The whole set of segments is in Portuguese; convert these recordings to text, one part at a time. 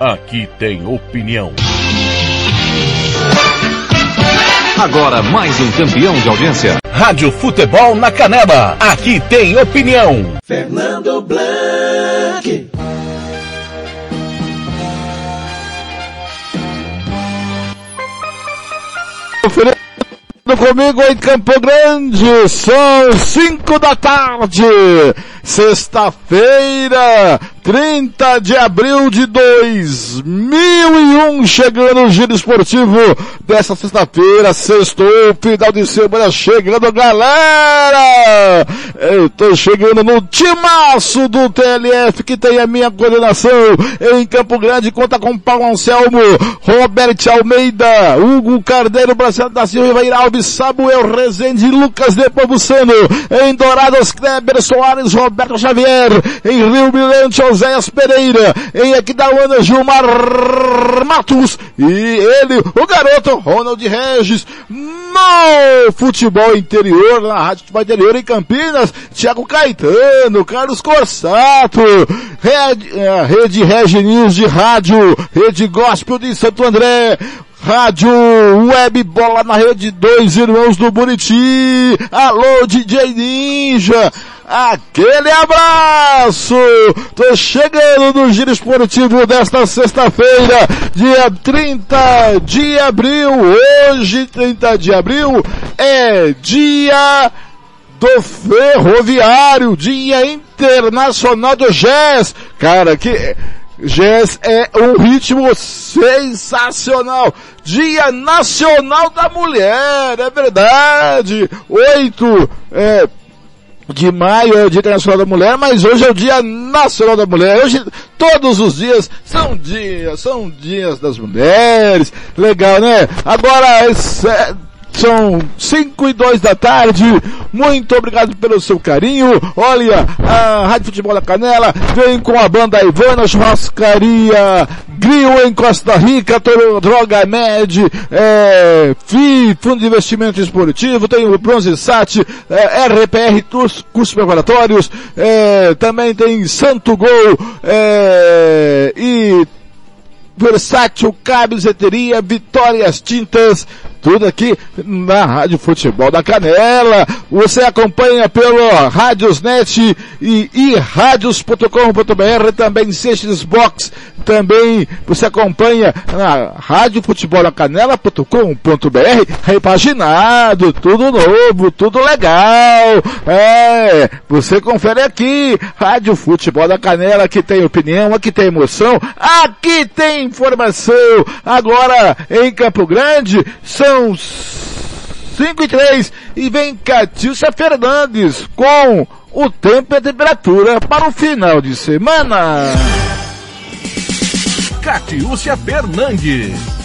aqui tem opinião. Agora mais um campeão de audiência. Rádio Futebol na Canela, aqui tem opinião. Fernando Blanc. comigo em Campo Grande, são 5 da tarde, sexta-feira, 30 de abril de 2001, chegando o giro esportivo dessa sexta-feira, sextou, final de semana chegando, galera! Eu tô chegando no timaço do TLF que tem a minha coordenação em Campo Grande, conta com Paulo Anselmo, Robert Almeida, Hugo Cardeiro, Brasil da Silva, Iralves, Samuel Rezende, Lucas Nepomuceno, em Dourados, Kleber Soares, Roberto Xavier, em Rio Milante, Oséias Pereira, em Aquidauana, Gilmar Matos, e ele, o garoto Ronald Regis, no futebol interior, na Rádio Futebol Interior em Campinas, Thiago Caetano, Carlos Corsato, Rede, uh, Rede Regi News de rádio, Rede Gospel de Santo André, Rádio Web Bola na Rede Dois Irmãos do Buriti. Alô, DJ Ninja. Aquele abraço! Tô chegando no giro esportivo desta sexta-feira, dia 30 de abril. Hoje, 30 de abril, é dia do ferroviário, dia internacional do jazz. Cara, que jazz é um ritmo sensacional. Dia Nacional da Mulher, é verdade. Oito, é, de maio é o Dia Internacional da Mulher, mas hoje é o Dia Nacional da Mulher. Hoje, todos os dias são dias, são dias das mulheres. Legal, né? Agora, esse, são 5 e 2 da tarde. Muito obrigado pelo seu carinho. Olha, a Rádio Futebol da Canela vem com a banda Ivana Churrascaria Grill em Costa Rica, Droga Med, é, FI, Fundo de Investimento Esportivo, tem o Bronze Sat, é, RPR Cursos Preparatórios, é, também tem Santo Gol, é, e Versátil Camiseteria, Vitórias Tintas, tudo aqui na Rádio Futebol da Canela. Você acompanha pelo Rádiosnet e, e radios.com.br, também Seixas Box, também você acompanha na Rádio Futebol da Canela.com.br, repaginado, tudo novo, tudo legal. É, você confere aqui, Rádio Futebol da Canela, que tem opinião, aqui tem emoção, aqui tem informação. Agora, em Campo Grande, são são 5 e 3 e vem Catilcia Fernandes com o tempo e a temperatura para o final de semana. Catiúcia Fernandes.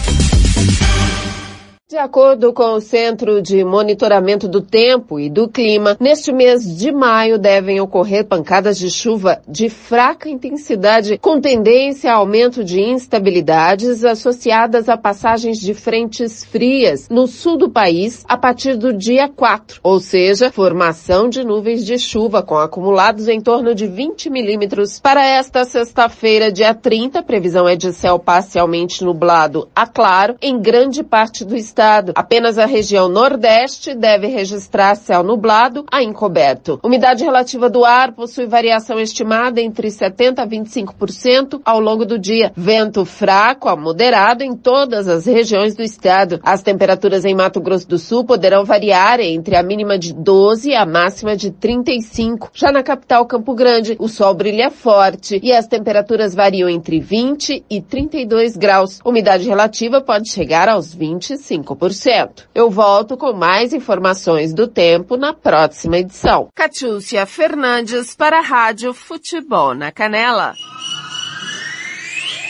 De acordo com o Centro de Monitoramento do Tempo e do Clima, neste mês de maio devem ocorrer pancadas de chuva de fraca intensidade com tendência a aumento de instabilidades associadas a passagens de frentes frias no sul do país a partir do dia 4, ou seja, formação de nuvens de chuva com acumulados em torno de 20 milímetros. Para esta sexta-feira, dia 30, previsão é de céu parcialmente nublado a claro em grande parte do estado estado. Apenas a região nordeste deve registrar céu nublado a encoberto. Umidade relativa do ar possui variação estimada entre 70% a 25% ao longo do dia. Vento fraco a moderado em todas as regiões do estado. As temperaturas em Mato Grosso do Sul poderão variar entre a mínima de 12 e a máxima de 35. Já na capital Campo Grande, o sol brilha forte e as temperaturas variam entre 20 e 32 graus. Umidade relativa pode chegar aos 25 5%. Eu volto com mais informações do tempo na próxima edição. Catiúcia Fernandes para a Rádio Futebol na Canela.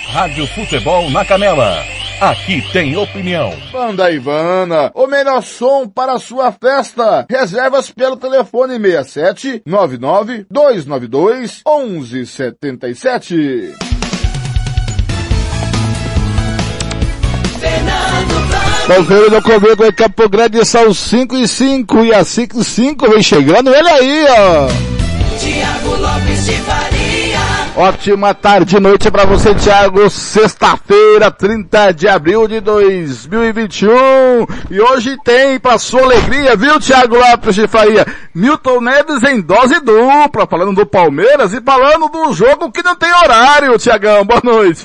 Rádio Futebol na Canela. Aqui tem opinião. Banda Ivana, o melhor som para a sua festa. Reservas pelo telefone 67 99 292 1177. Conferindo comigo em Campo Grande são 5 e 5 e a 5 e 5 vem chegando ele aí, ó. Tiago Lopes de Faria. Ótima tarde e noite para você, Thiago. Sexta-feira, 30 de abril de 2021. E hoje tem, para sua alegria, viu, Thiago Lopes de Faria? Milton Neves em dose dupla, falando do Palmeiras e falando do jogo que não tem horário, Thiagão. Boa noite.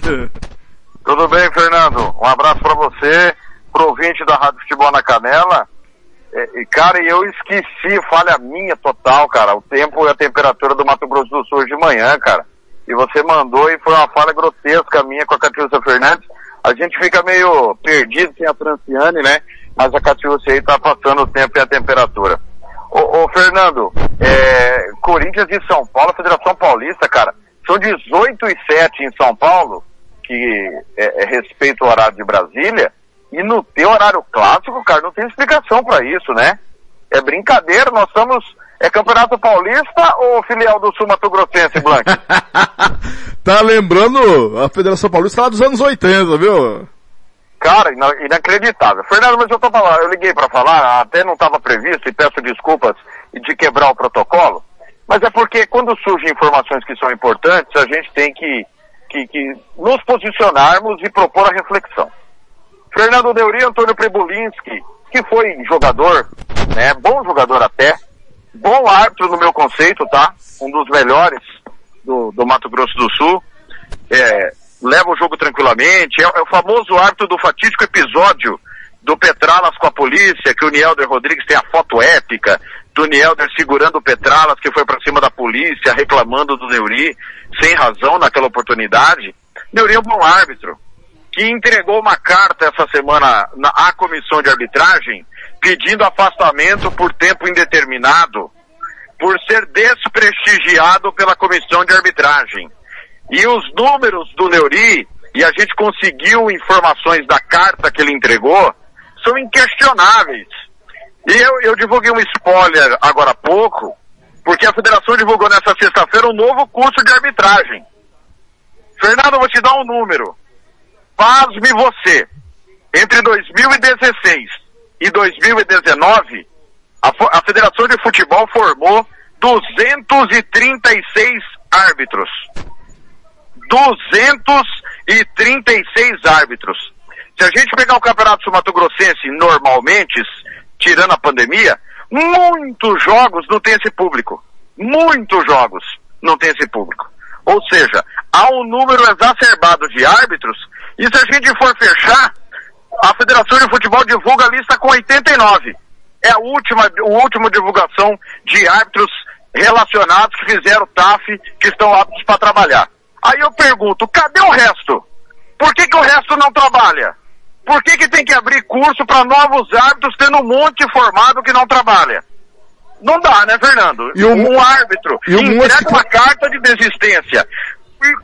Tudo bem, Fernando? Um abraço para você, pro ouvinte da Rádio Futebol na Canela. E, cara, eu esqueci, falha minha total, cara, o tempo e a temperatura do Mato Grosso do Sul de manhã, cara. E você mandou e foi uma falha grotesca minha com a Catiúcia Fernandes. A gente fica meio perdido sem a Franciane, né? Mas a Catiúcia aí tá passando o tempo e a temperatura. Ô, ô Fernando, é, Corinthians e São Paulo, Federação Paulista, cara, são 18 e 7 em São Paulo, que é, é respeita o horário de Brasília, e no teu horário clássico, cara, não tem explicação para isso, né? É brincadeira, nós estamos. É Campeonato Paulista ou filial do Sul Mato Grossense, Blanc? tá lembrando a Federação Paulista lá dos anos 80, viu? Cara, inacreditável. Fernando, mas eu tô falando, eu liguei para falar, até não estava previsto e peço desculpas de quebrar o protocolo, mas é porque quando surgem informações que são importantes, a gente tem que, que, que nos posicionarmos e propor a reflexão. Fernando Neuri, Antônio Prebulinski, que foi jogador, né, bom jogador até, bom árbitro no meu conceito, tá? Um dos melhores do, do Mato Grosso do Sul. É, leva o jogo tranquilamente, é, é, o famoso árbitro do fatídico episódio do Petralas com a polícia, que o Nielder Rodrigues tem a foto épica do Nielder segurando o Petralas, que foi para cima da polícia, reclamando do Neuri, sem razão naquela oportunidade. Neuri é um bom árbitro que entregou uma carta essa semana na, à comissão de arbitragem pedindo afastamento por tempo indeterminado por ser desprestigiado pela comissão de arbitragem. E os números do Neuri, e a gente conseguiu informações da carta que ele entregou, são inquestionáveis. E eu, eu divulguei um spoiler agora há pouco, porque a federação divulgou nessa sexta-feira um novo curso de arbitragem. Fernando, eu vou te dar um número. Pasme você, entre 2016 e 2019, a, a Federação de Futebol formou 236 árbitros. 236 árbitros. Se a gente pegar o Campeonato Sul-Mato-Grossense normalmente, tirando a pandemia, muitos jogos não tem esse público. Muitos jogos não tem esse público. Ou seja, há um número exacerbado de árbitros e se a gente for fechar, a Federação de Futebol divulga a lista com 89. É a última, a última divulgação de árbitros relacionados que fizeram TAF, que estão aptos para trabalhar. Aí eu pergunto, cadê o resto? Por que, que o resto não trabalha? Por que, que tem que abrir curso para novos árbitros tendo um monte formado que não trabalha? Não dá, né, Fernando? E um, um árbitro e entrega uma carta de desistência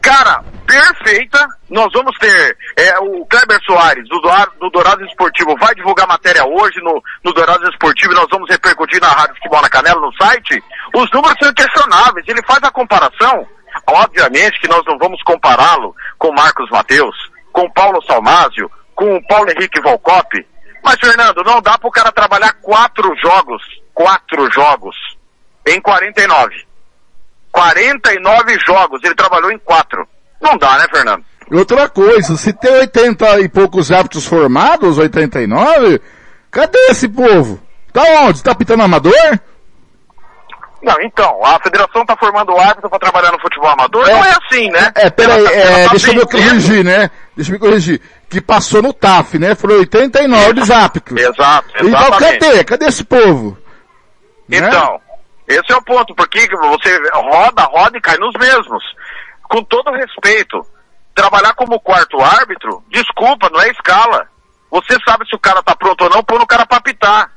cara, perfeita. Nós vamos ter é, o Kleber Soares, do, do Esportivo, vai divulgar matéria hoje no, no Esportivo e nós vamos repercutir na Rádio Futebol na Canela, no site. Os números são inquestionáveis. Ele faz a comparação. Obviamente que nós não vamos compará-lo com Marcos Mateus, com Paulo Salmásio, com Paulo Henrique Volcop. Mas, Fernando, não dá para o cara trabalhar quatro jogos, quatro jogos, em 49. 49 jogos, ele trabalhou em quatro. Não dá, né, Fernando? Outra coisa, se tem 80 e poucos árbitros formados, 89, cadê esse povo? Tá onde? Tá pitando amador? Não, então, a federação tá formando árbitro para trabalhar no futebol amador? É, não é assim, né? É, peraí, tá, é, tá deixa eu me corrigir, né? Deixa eu me corrigir. Que passou no TAF, né? Foram 89 árbitros. Exato, exatamente. Então cadê? Cadê esse povo? Né? Então, né? Esse é o ponto, porque você roda, roda e cai nos mesmos. Com todo respeito, trabalhar como quarto árbitro, desculpa, não é escala. Você sabe se o cara tá pronto ou não, põe o cara pra apitar.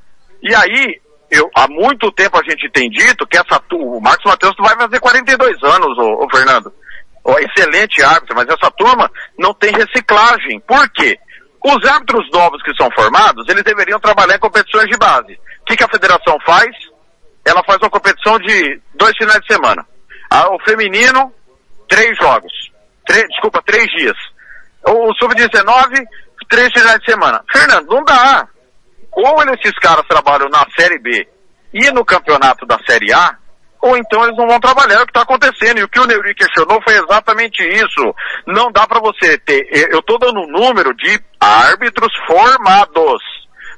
E aí, eu, há muito tempo a gente tem dito que essa o Marcos Matheus vai fazer 42 anos, ô, ô Fernando. Ô, excelente árbitro, mas essa turma não tem reciclagem. Por quê? Os árbitros novos que são formados, eles deveriam trabalhar em competições de base. O que, que a federação faz? Ela faz uma competição de dois finais de semana. o feminino, três jogos. Três, desculpa, três dias. O, o sub-19, três finais de semana. Fernando, não dá. Ou esses caras trabalham na Série B e no campeonato da Série A, ou então eles não vão trabalhar, é o que está acontecendo. E o que o Neuri questionou foi exatamente isso. Não dá para você ter, eu estou dando um número de árbitros formados.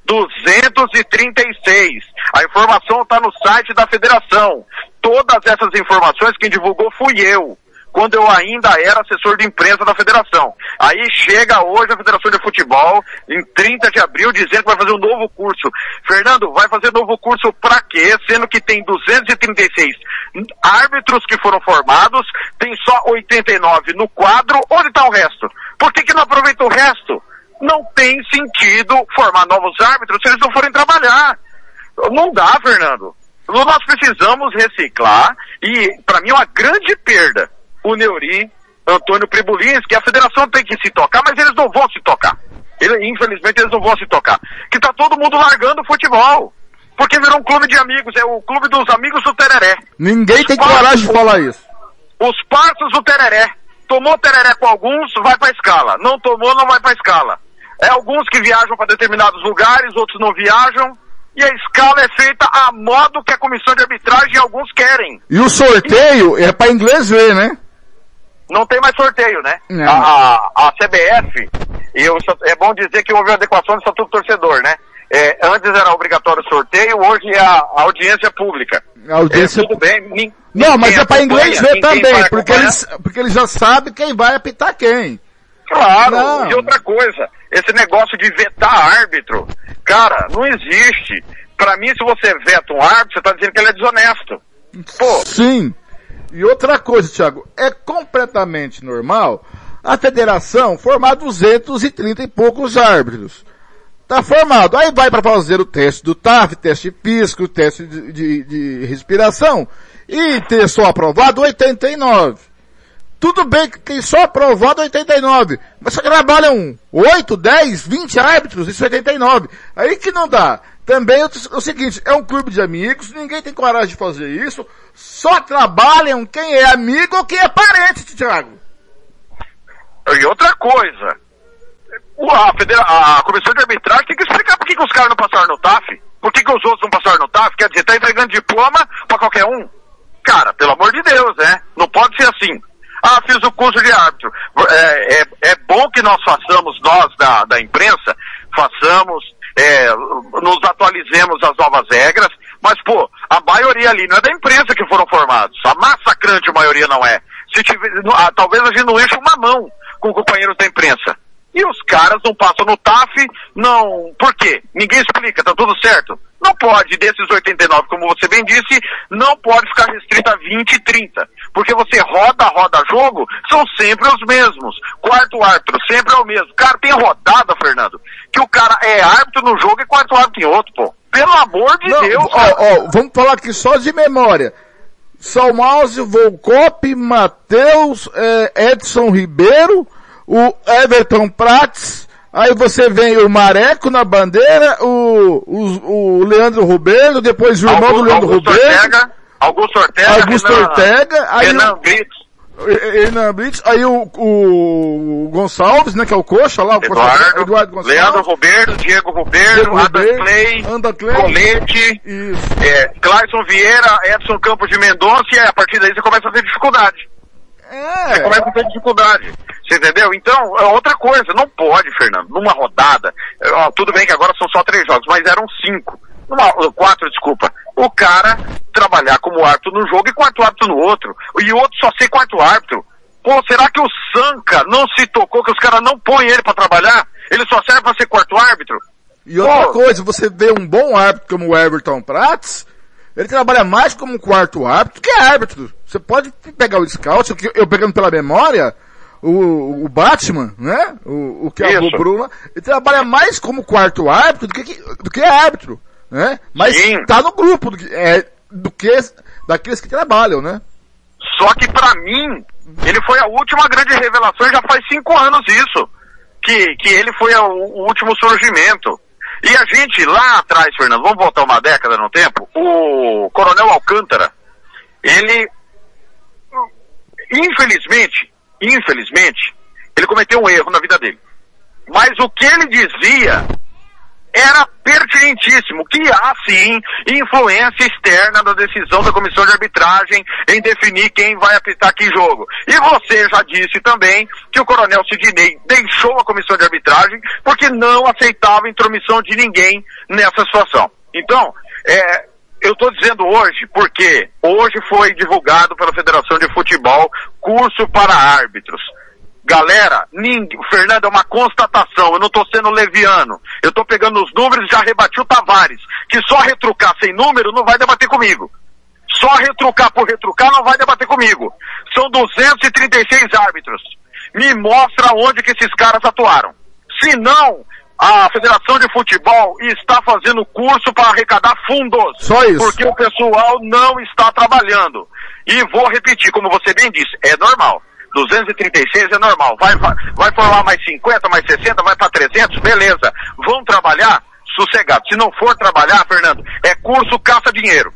236. A informação está no site da federação. Todas essas informações quem divulgou fui eu quando eu ainda era assessor de imprensa da federação. Aí chega hoje a Federação de Futebol, em 30 de abril, dizendo que vai fazer um novo curso. Fernando, vai fazer novo curso para quê? Sendo que tem 236 árbitros que foram formados, tem só 89 no quadro, onde está o resto? Por que, que não aproveita o resto? Não tem sentido formar novos árbitros se eles não forem trabalhar. Não dá, Fernando. Nós precisamos reciclar e, para mim, é uma grande perda o Neuri, Antônio Pribulins, que a federação tem que se tocar, mas eles não vão se tocar. Ele, infelizmente eles não vão se tocar. Que tá todo mundo largando o futebol. Porque virou um clube de amigos, é o clube dos amigos do Tereré. Ninguém Os tem partos, coragem de falar isso. Os partos do Tereré. Tomou Tereré com alguns, vai pra escala. Não tomou, não vai pra escala. É alguns que viajam para determinados lugares, outros não viajam. E a escala é feita a modo que a comissão de arbitragem alguns querem. E o sorteio e... é para inglês ver, né? não tem mais sorteio, né? A, a, a, CBF, eu, é bom dizer que houve uma adequação do Estatuto Torcedor, né? É, antes era obrigatório sorteio, hoje é a, a audiência pública. A audiência... É, tudo bem. não, mas é para inglês ver também, porque eles, porque eles já sabem quem vai apitar quem. Claro, não. e outra coisa, esse negócio de vetar árbitro, cara, não existe. Para mim, se você veta um árbitro, você tá dizendo que ele é desonesto. Pô. Sim. E outra coisa, Thiago, é completamente normal a federação formar 230 e poucos árbitros. Tá formado. Aí vai para fazer o teste do TAF, teste físico, teste de, de, de respiração. E ter só aprovado 89. Tudo bem que tem só aprovado 89. Mas só trabalham 8, 10, 20 árbitros, é 89. Aí que não dá. Também é o seguinte, é um clube de amigos, ninguém tem coragem de fazer isso, só trabalham quem é amigo ou quem é parente, Thiago. E outra coisa, a, federa a comissão de arbitragem tem que explicar por que, que os caras não passaram no TAF, por que, que os outros não passaram no TAF, quer dizer, tá entregando diploma para qualquer um. Cara, pelo amor de Deus, né? Não pode ser assim. Ah, fiz o curso de árbitro. É, é, é bom que nós façamos, nós da, da imprensa, façamos é, nos atualizemos as novas regras, mas, pô, a maioria ali não é da imprensa que foram formados. A massacrante maioria não é. Se tiver, ah, talvez a gente não enche uma mão com companheiros da imprensa. E os caras não passam no TAF, não. Por quê? Ninguém explica, tá tudo certo. Não pode, desses 89, como você bem disse, não pode ficar restrito a 20 e 30. Porque você roda, roda jogo, são sempre os mesmos. Quarto árbitro, sempre é o mesmo. Cara, tem rodada, Fernando, que o cara é árbitro no jogo e quarto árbitro em outro, pô. Pelo amor de não, Deus. Ó, ó, vamos falar aqui só de memória. Salmaus, Volcop, Matheus, é, Edson Ribeiro, o Everton Prats, aí você vem o Mareco na bandeira, o, o, o Leandro Rubeiro, depois o irmão Augusto, do Leandro Augusto Rubeiro. Ortega, Augusto Ortega. Augusto Renan, Ortega. Aí Renan Brito. Hernan Blitz, aí o, o, Gonçalves, né, que é o coxa lá, o Eduardo, coxa, Eduardo Gonçalves. Leandro Roberto, Diego Roberto, Adam Clay, Anda Clay, Colete, é, Clayson Vieira, Edson Campos de Mendonça, e a partir daí você começa a ter dificuldade. É. Você começa a ter dificuldade. Você entendeu? Então, é outra coisa, não pode, Fernando, numa rodada, ó, tudo bem que agora são só três jogos, mas eram cinco. Numa, quatro, desculpa. O cara trabalhar como árbitro num jogo e quarto árbitro no outro. E o outro só ser quarto árbitro. Pô, será que o Sanca não se tocou que os caras não põem ele para trabalhar? Ele só serve para ser quarto árbitro? E outra Pô. coisa, você vê um bom árbitro como o Everton Prats, ele trabalha mais como quarto árbitro que árbitro. Você pode pegar o scout, eu pegando pela memória, o, o Batman, né? O, o que é o Bruna, ele trabalha mais como quarto árbitro do que, do que árbitro, né? Mas Sim. tá no grupo do que, é, do que daqueles que trabalham, né? Só que para mim, ele foi a última grande revelação, já faz cinco anos isso, que, que ele foi o, o último surgimento. E a gente lá atrás, Fernando, vamos voltar uma década no tempo, o Coronel Alcântara, ele, infelizmente, infelizmente, ele cometeu um erro na vida dele. Mas o que ele dizia era pertinentíssimo, que há sim influência externa da decisão da comissão de arbitragem em definir quem vai apitar que jogo. E você já disse também que o coronel Sidney deixou a comissão de arbitragem porque não aceitava intromissão de ninguém nessa situação. Então, é, eu estou dizendo hoje porque hoje foi divulgado pela Federação de Futebol curso para árbitros. Galera, ninguém, Fernando, é uma constatação, eu não estou sendo leviano. Eu estou pegando os números e já rebati o Tavares, que só retrucar sem número não vai debater comigo. Só retrucar por retrucar não vai debater comigo. São 236 árbitros. Me mostra onde que esses caras atuaram. Se não, a Federação de Futebol está fazendo curso para arrecadar fundos. Só isso. Porque o pessoal não está trabalhando. E vou repetir, como você bem disse, é normal. 236 é normal. Vai, vai, vai formar mais 50, mais 60, vai para 300, beleza. Vão trabalhar? Sossegado. Se não for trabalhar, Fernando, é curso caça-dinheiro.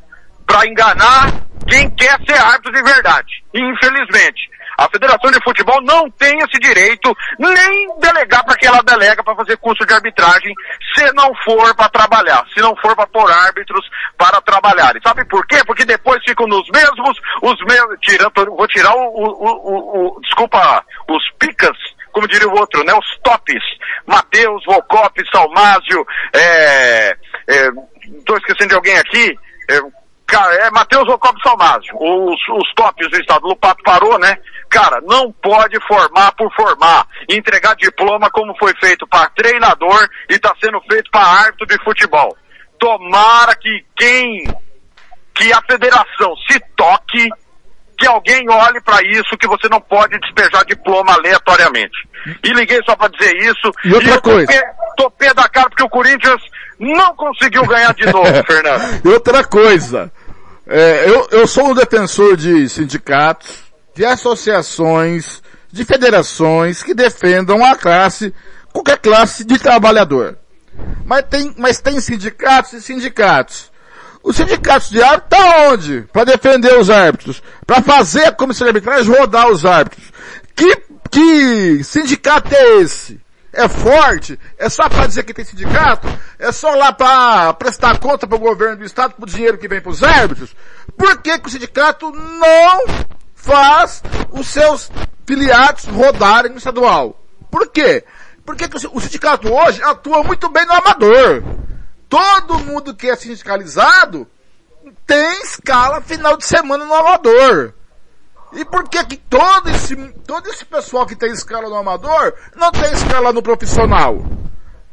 Para enganar quem quer ser árbitro de verdade. Infelizmente. A Federação de Futebol não tem esse direito, nem delegar para que ela delega para fazer curso de arbitragem, se não for para trabalhar, se não for para pôr árbitros para trabalhar. E sabe por quê? Porque depois ficam nos mesmos, os mesmos, tirando, vou tirar o, o, o, o desculpa, os picas, como diria o outro, né? Os tops. Matheus, Volcop, Salmásio, é, é, tô esquecendo de alguém aqui, é, cara, é Matheus Volcop Salmásio, os, os tops do estado. O Lupato parou, né? Cara, não pode formar por formar, entregar diploma como foi feito para treinador e está sendo feito para árbitro de futebol. Tomara que quem, que a federação se toque, que alguém olhe para isso, que você não pode despejar diploma aleatoriamente. E liguei só para dizer isso. E outra eu coisa. Tô pé da cara porque o Corinthians não conseguiu ganhar de novo, Fernando. E outra coisa, é, eu, eu sou um defensor de sindicatos, de associações, de federações que defendam a classe, qualquer classe de trabalhador. Mas tem, mas tem sindicatos e sindicatos. Os sindicatos de árbitros estão onde? Para defender os árbitros. Para fazer a comissão de arbitragem rodar os árbitros. Que, que sindicato é esse? É forte? É só para dizer que tem sindicato? É só lá para prestar conta para o governo do estado pro dinheiro que vem para os árbitros? Por que, que o sindicato não faz os seus filiados rodarem no estadual? Por quê? Porque o sindicato hoje atua muito bem no amador. Todo mundo que é sindicalizado tem escala final de semana no amador. E por que que todo esse, todo esse pessoal que tem escala no amador não tem escala no profissional?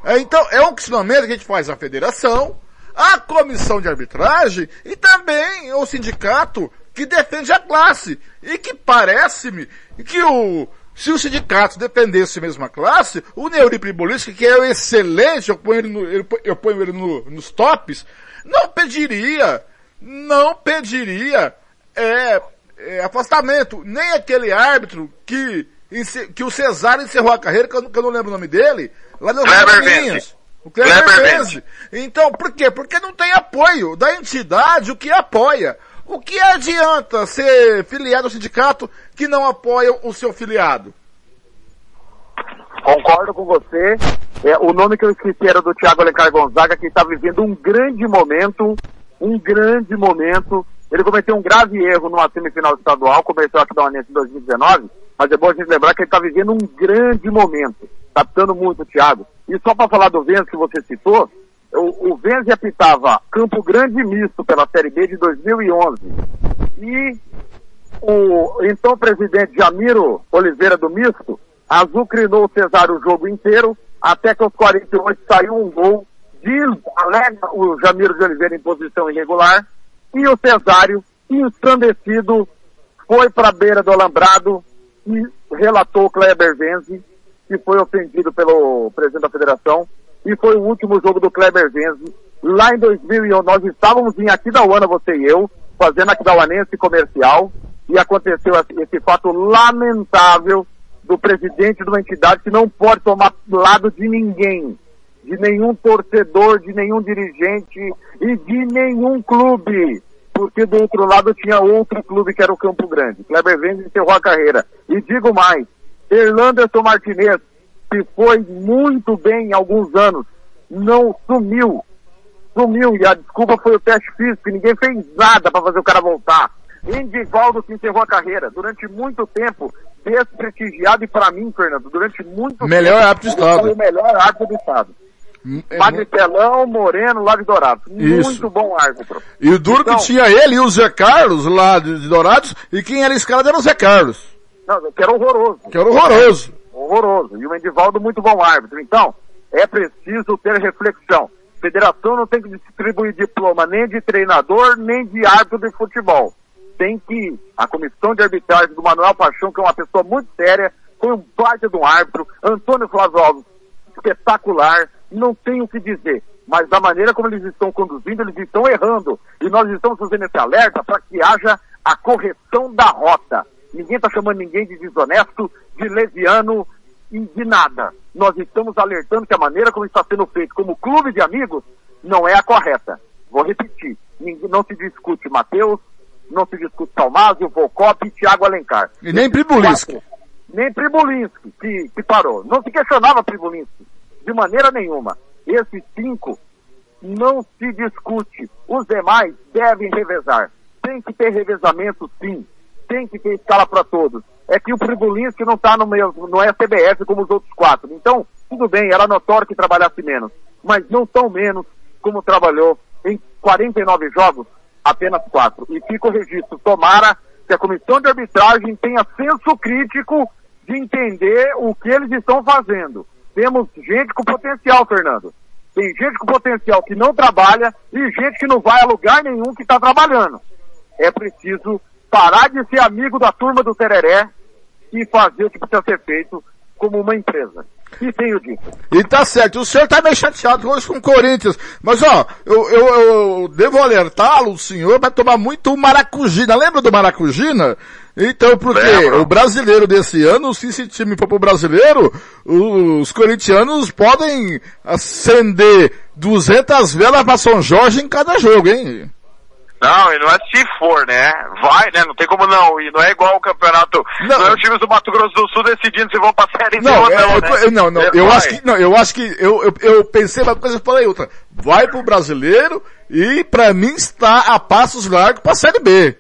É, então, é um questionamento que a gente faz à federação, à comissão de arbitragem e também ao sindicato que defende a classe. E que parece-me que o, se o sindicato defendesse a mesma classe, o Neuri Pribolisky, que é excelente, eu ponho ele, no, eu ponho ele no, nos tops, não pediria, não pediria, é, é, afastamento. Nem aquele árbitro que, que o Cesário encerrou a carreira, que eu, que eu não lembro o nome dele, lá nas Kleber Rainhas. Vence. O Kleber, Kleber Vence. Então, por quê? Porque não tem apoio da entidade, o que apoia. O que adianta ser filiado ao sindicato que não apoia o seu filiado? Concordo com você. É, o nome que eu esqueci era do Thiago Alencar Gonzaga, que está vivendo um grande momento, um grande momento. Ele cometeu um grave erro numa semifinal estadual, começou aqui da Uanense em 2019, mas é bom a gente lembrar que ele está vivendo um grande momento. Está pitando muito, Thiago. E só para falar do Vence que você citou, o, o Vence apitava Campo Grande misto pela Série B de 2011. E o então presidente Jamiro Oliveira do Misto azucrinou o Cesário o jogo inteiro, até que aos 48 saiu um gol, diz, alega o Jamiro de Oliveira em posição irregular, e o Cesário, ensandecido, foi para a beira do alambrado e relatou Kleber Venzi, que foi ofendido pelo presidente da federação, e foi o último jogo do Kleber Venzi. Lá em 2001, nós estávamos em Aquidauana, você e eu, fazendo Aquidauanense comercial, e aconteceu esse fato lamentável do presidente de uma entidade que não pode tomar lado de ninguém, de nenhum torcedor, de nenhum dirigente e de nenhum clube. Porque do outro lado tinha outro clube que era o Campo Grande. Kleber Vendes encerrou a carreira. E digo mais, Erlanderson Martinez, que foi muito bem em alguns anos, não sumiu, sumiu e a desculpa foi o teste físico, ninguém fez nada para fazer o cara voltar. Indivaldo se encerrou a carreira durante muito tempo, desprestigiado e para mim, Fernando, durante muito Melhor tempo, árbitro do estado. foi o melhor árbitro do estado. É, Magritelão, Moreno, lá de Dourados. Isso. Muito bom árbitro. E o duro Então- que tinha ele e o Zé Carlos lá de, Dourados, e quem era escalado era o Zé Carlos, Não, que era horroroso. que era horroroso. horroroso. E o Edivaldo, muito bom árbitro. Então, é preciso ter reflexão. Federação não tem que distribuir diploma nem de treinador, nem de árbitro de futebol. Tem que, a comissão de arbitragem do Manuel Paixão, que é uma pessoa muito séria, foi um baita de um árbitro, Antônio Flávio Alves, espetacular, não tenho o que dizer. Mas da maneira como eles estão conduzindo, eles estão errando. E nós estamos fazendo esse alerta para que haja a correção da rota. Ninguém está chamando ninguém de desonesto, de leviano e de nada. Nós estamos alertando que a maneira como está sendo feito como clube de amigos não é a correta. Vou repetir. Ninguém, não se discute Matheus, não se discute Salmásio, Volcop e Thiago Alencar. E nem Pribulinski. Nem Pribulinski, que, que parou. Não se questionava Pribulinski, de maneira nenhuma. Esses cinco não se discute. Os demais devem revezar. Tem que ter revezamento, sim. Tem que ter escala para todos. É que o Pribulinski não está no mesmo, não é CBF como os outros quatro. Então, tudo bem, era notório que trabalhasse menos. Mas não tão menos como trabalhou em 49 jogos, apenas quatro. E fica o registro. Tomara que a comissão de arbitragem tenha senso crítico de entender o que eles estão fazendo. Temos gente com potencial, Fernando. Tem gente com potencial que não trabalha e gente que não vai a lugar nenhum que está trabalhando. É preciso parar de ser amigo da turma do Tereré e fazer o que precisa ser feito como uma empresa. E tenho dito. E tá certo, o senhor tá meio chateado hoje com o Corinthians, mas ó, eu, eu, eu devo alertá-lo, o senhor vai tomar muito maracujina, lembra do maracujina? Então, porque Lembro. o brasileiro desse ano, se esse time for pro brasileiro, os corintianos podem acender 200 velas pra São Jorge em cada jogo, hein? Não, e não é se for, né? Vai, né? Não tem como não. E não é igual o campeonato. Não. Não, é os times do Mato Grosso do Sul decidindo se vão pra série Não, ou é, não, eu né? eu- não, não, É, eu vai. acho que, não, eu acho que, eu, eu, eu pensei uma coisa e falei outra. Vai pro brasileiro e pra mim está a passos largos pra Série B.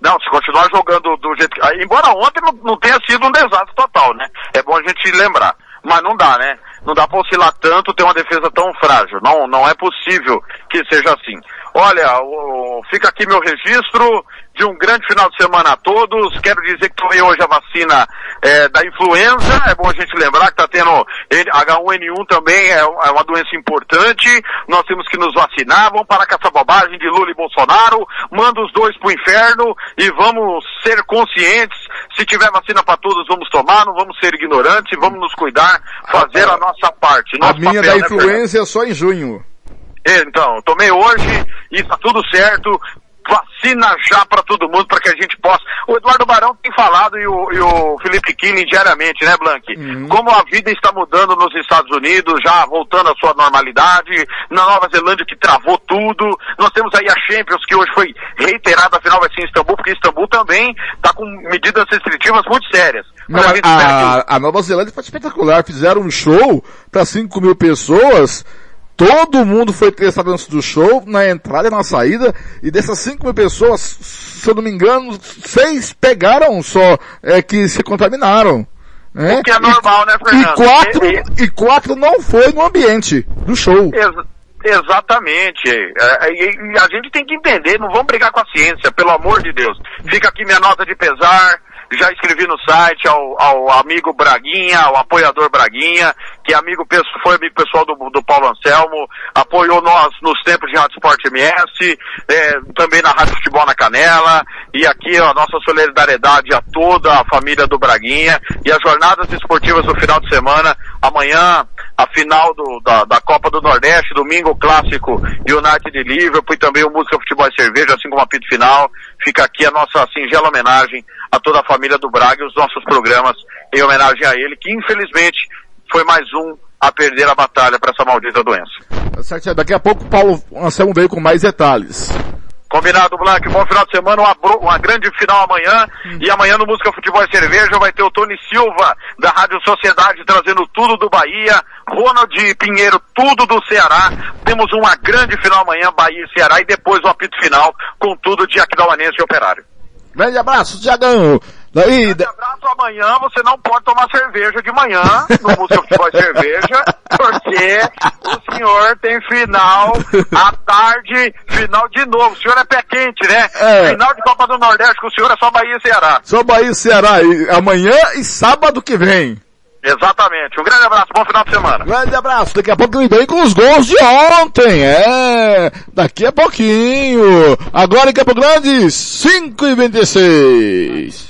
Não, se continuar jogando do jeito que... ah, Embora ontem não, não tenha sido um desastre total, né? É bom a gente lembrar. Mas não dá, né? Não dá pra oscilar tanto, ter uma defesa tão frágil. Não, não é possível que seja assim. Olha, o- fica aqui meu registro de um grande final de semana a todos. Quero dizer que tomei hoje a vacina eh, da influenza. É bom a gente lembrar que está tendo N- H1N1 também, é, é uma doença importante. Nós temos que nos vacinar. Vamos parar com essa bobagem de Lula e Bolsonaro. Manda os dois pro inferno e vamos ser conscientes. Se tiver vacina para todos, vamos tomar. Não vamos ser ignorantes e vamos nos cuidar, fazer a nossa parte. A Nosso minha papel, da né, influenza é só em junho. Então, tomei hoje e tá tudo certo. Vacina já para todo mundo para que a gente possa. O Eduardo Barão tem falado e o, e o Felipe Killing diariamente, né, Blank? Uhum. Como a vida está mudando nos Estados Unidos, já voltando à sua normalidade, na Nova Zelândia que travou tudo. Nós temos aí a Champions que hoje foi reiterada, afinal vai ser em Istambul, porque Istambul também está com medidas restritivas muito sérias. Não, a a, a Nova Zelândia foi espetacular. Fizeram um show para 5 mil pessoas. Todo mundo foi testado antes do show, na entrada e na saída. E dessas 5 mil pessoas, se eu não me engano, seis pegaram só é, que se contaminaram. né? O que é normal, né, E Fernando? quatro, E- e quatro não foi no ambiente do show. Ex- exatamente. É, e, e a gente tem que entender, não vamos brigar com a ciência, pelo amor de Deus. Fica aqui minha nota de pesar. Já escrevi no site ao, ao amigo Braguinha, ao apoiador Braguinha, que é amigo, foi amigo pessoal do, do Paulo Anselmo, apoiou nós nos tempos de Rádio Esporte MS, é, também na Rádio Futebol na Canela, e aqui ó, a nossa solidariedade a toda a família do Braguinha, e as jornadas esportivas do final de semana, amanhã a final do- da, da Copa do Nordeste, domingo o clássico United de Liverpool e também o Música Futebol e Cerveja, assim como a apito final. Fica aqui a nossa singela homenagem a toda a família do Braga e os nossos programas em homenagem a ele, que infelizmente foi mais um a perder a batalha para essa maldita doença. Tá certo? Daqui a pouco o Paulo Anselmo veio com mais detalhes. Combinado, Blank. Bom final de semana, uma, uma grande final amanhã. Hum. E amanhã no Música Futebol e Cerveja vai ter o Tony Silva, da Rádio Sociedade, trazendo tudo do Bahia. Ronald Pinheiro, tudo do Ceará. Temos uma grande final amanhã, Bahia e Ceará. E depois o apito final com tudo de Aquidauanense e Operário. Grande abraço, Tiagão. Daí, Grande abraço, amanhã você não pode tomar cerveja de manhã no Música Futebol e Cerveja, porque o senhor tem final à tarde, final de novo. O senhor é pé quente, né? É. Final de Copa do Nordeste com o senhor é só Bahia e Ceará. Só Bahia e Ceará, e amanhã e sábado que vem. Exatamente. Um grande abraço, bom final de semana. Grande abraço. Daqui a pouco ele vem com os gols de ontem. É, daqui a pouquinho. Agora em Campo Grande, 5 e 26.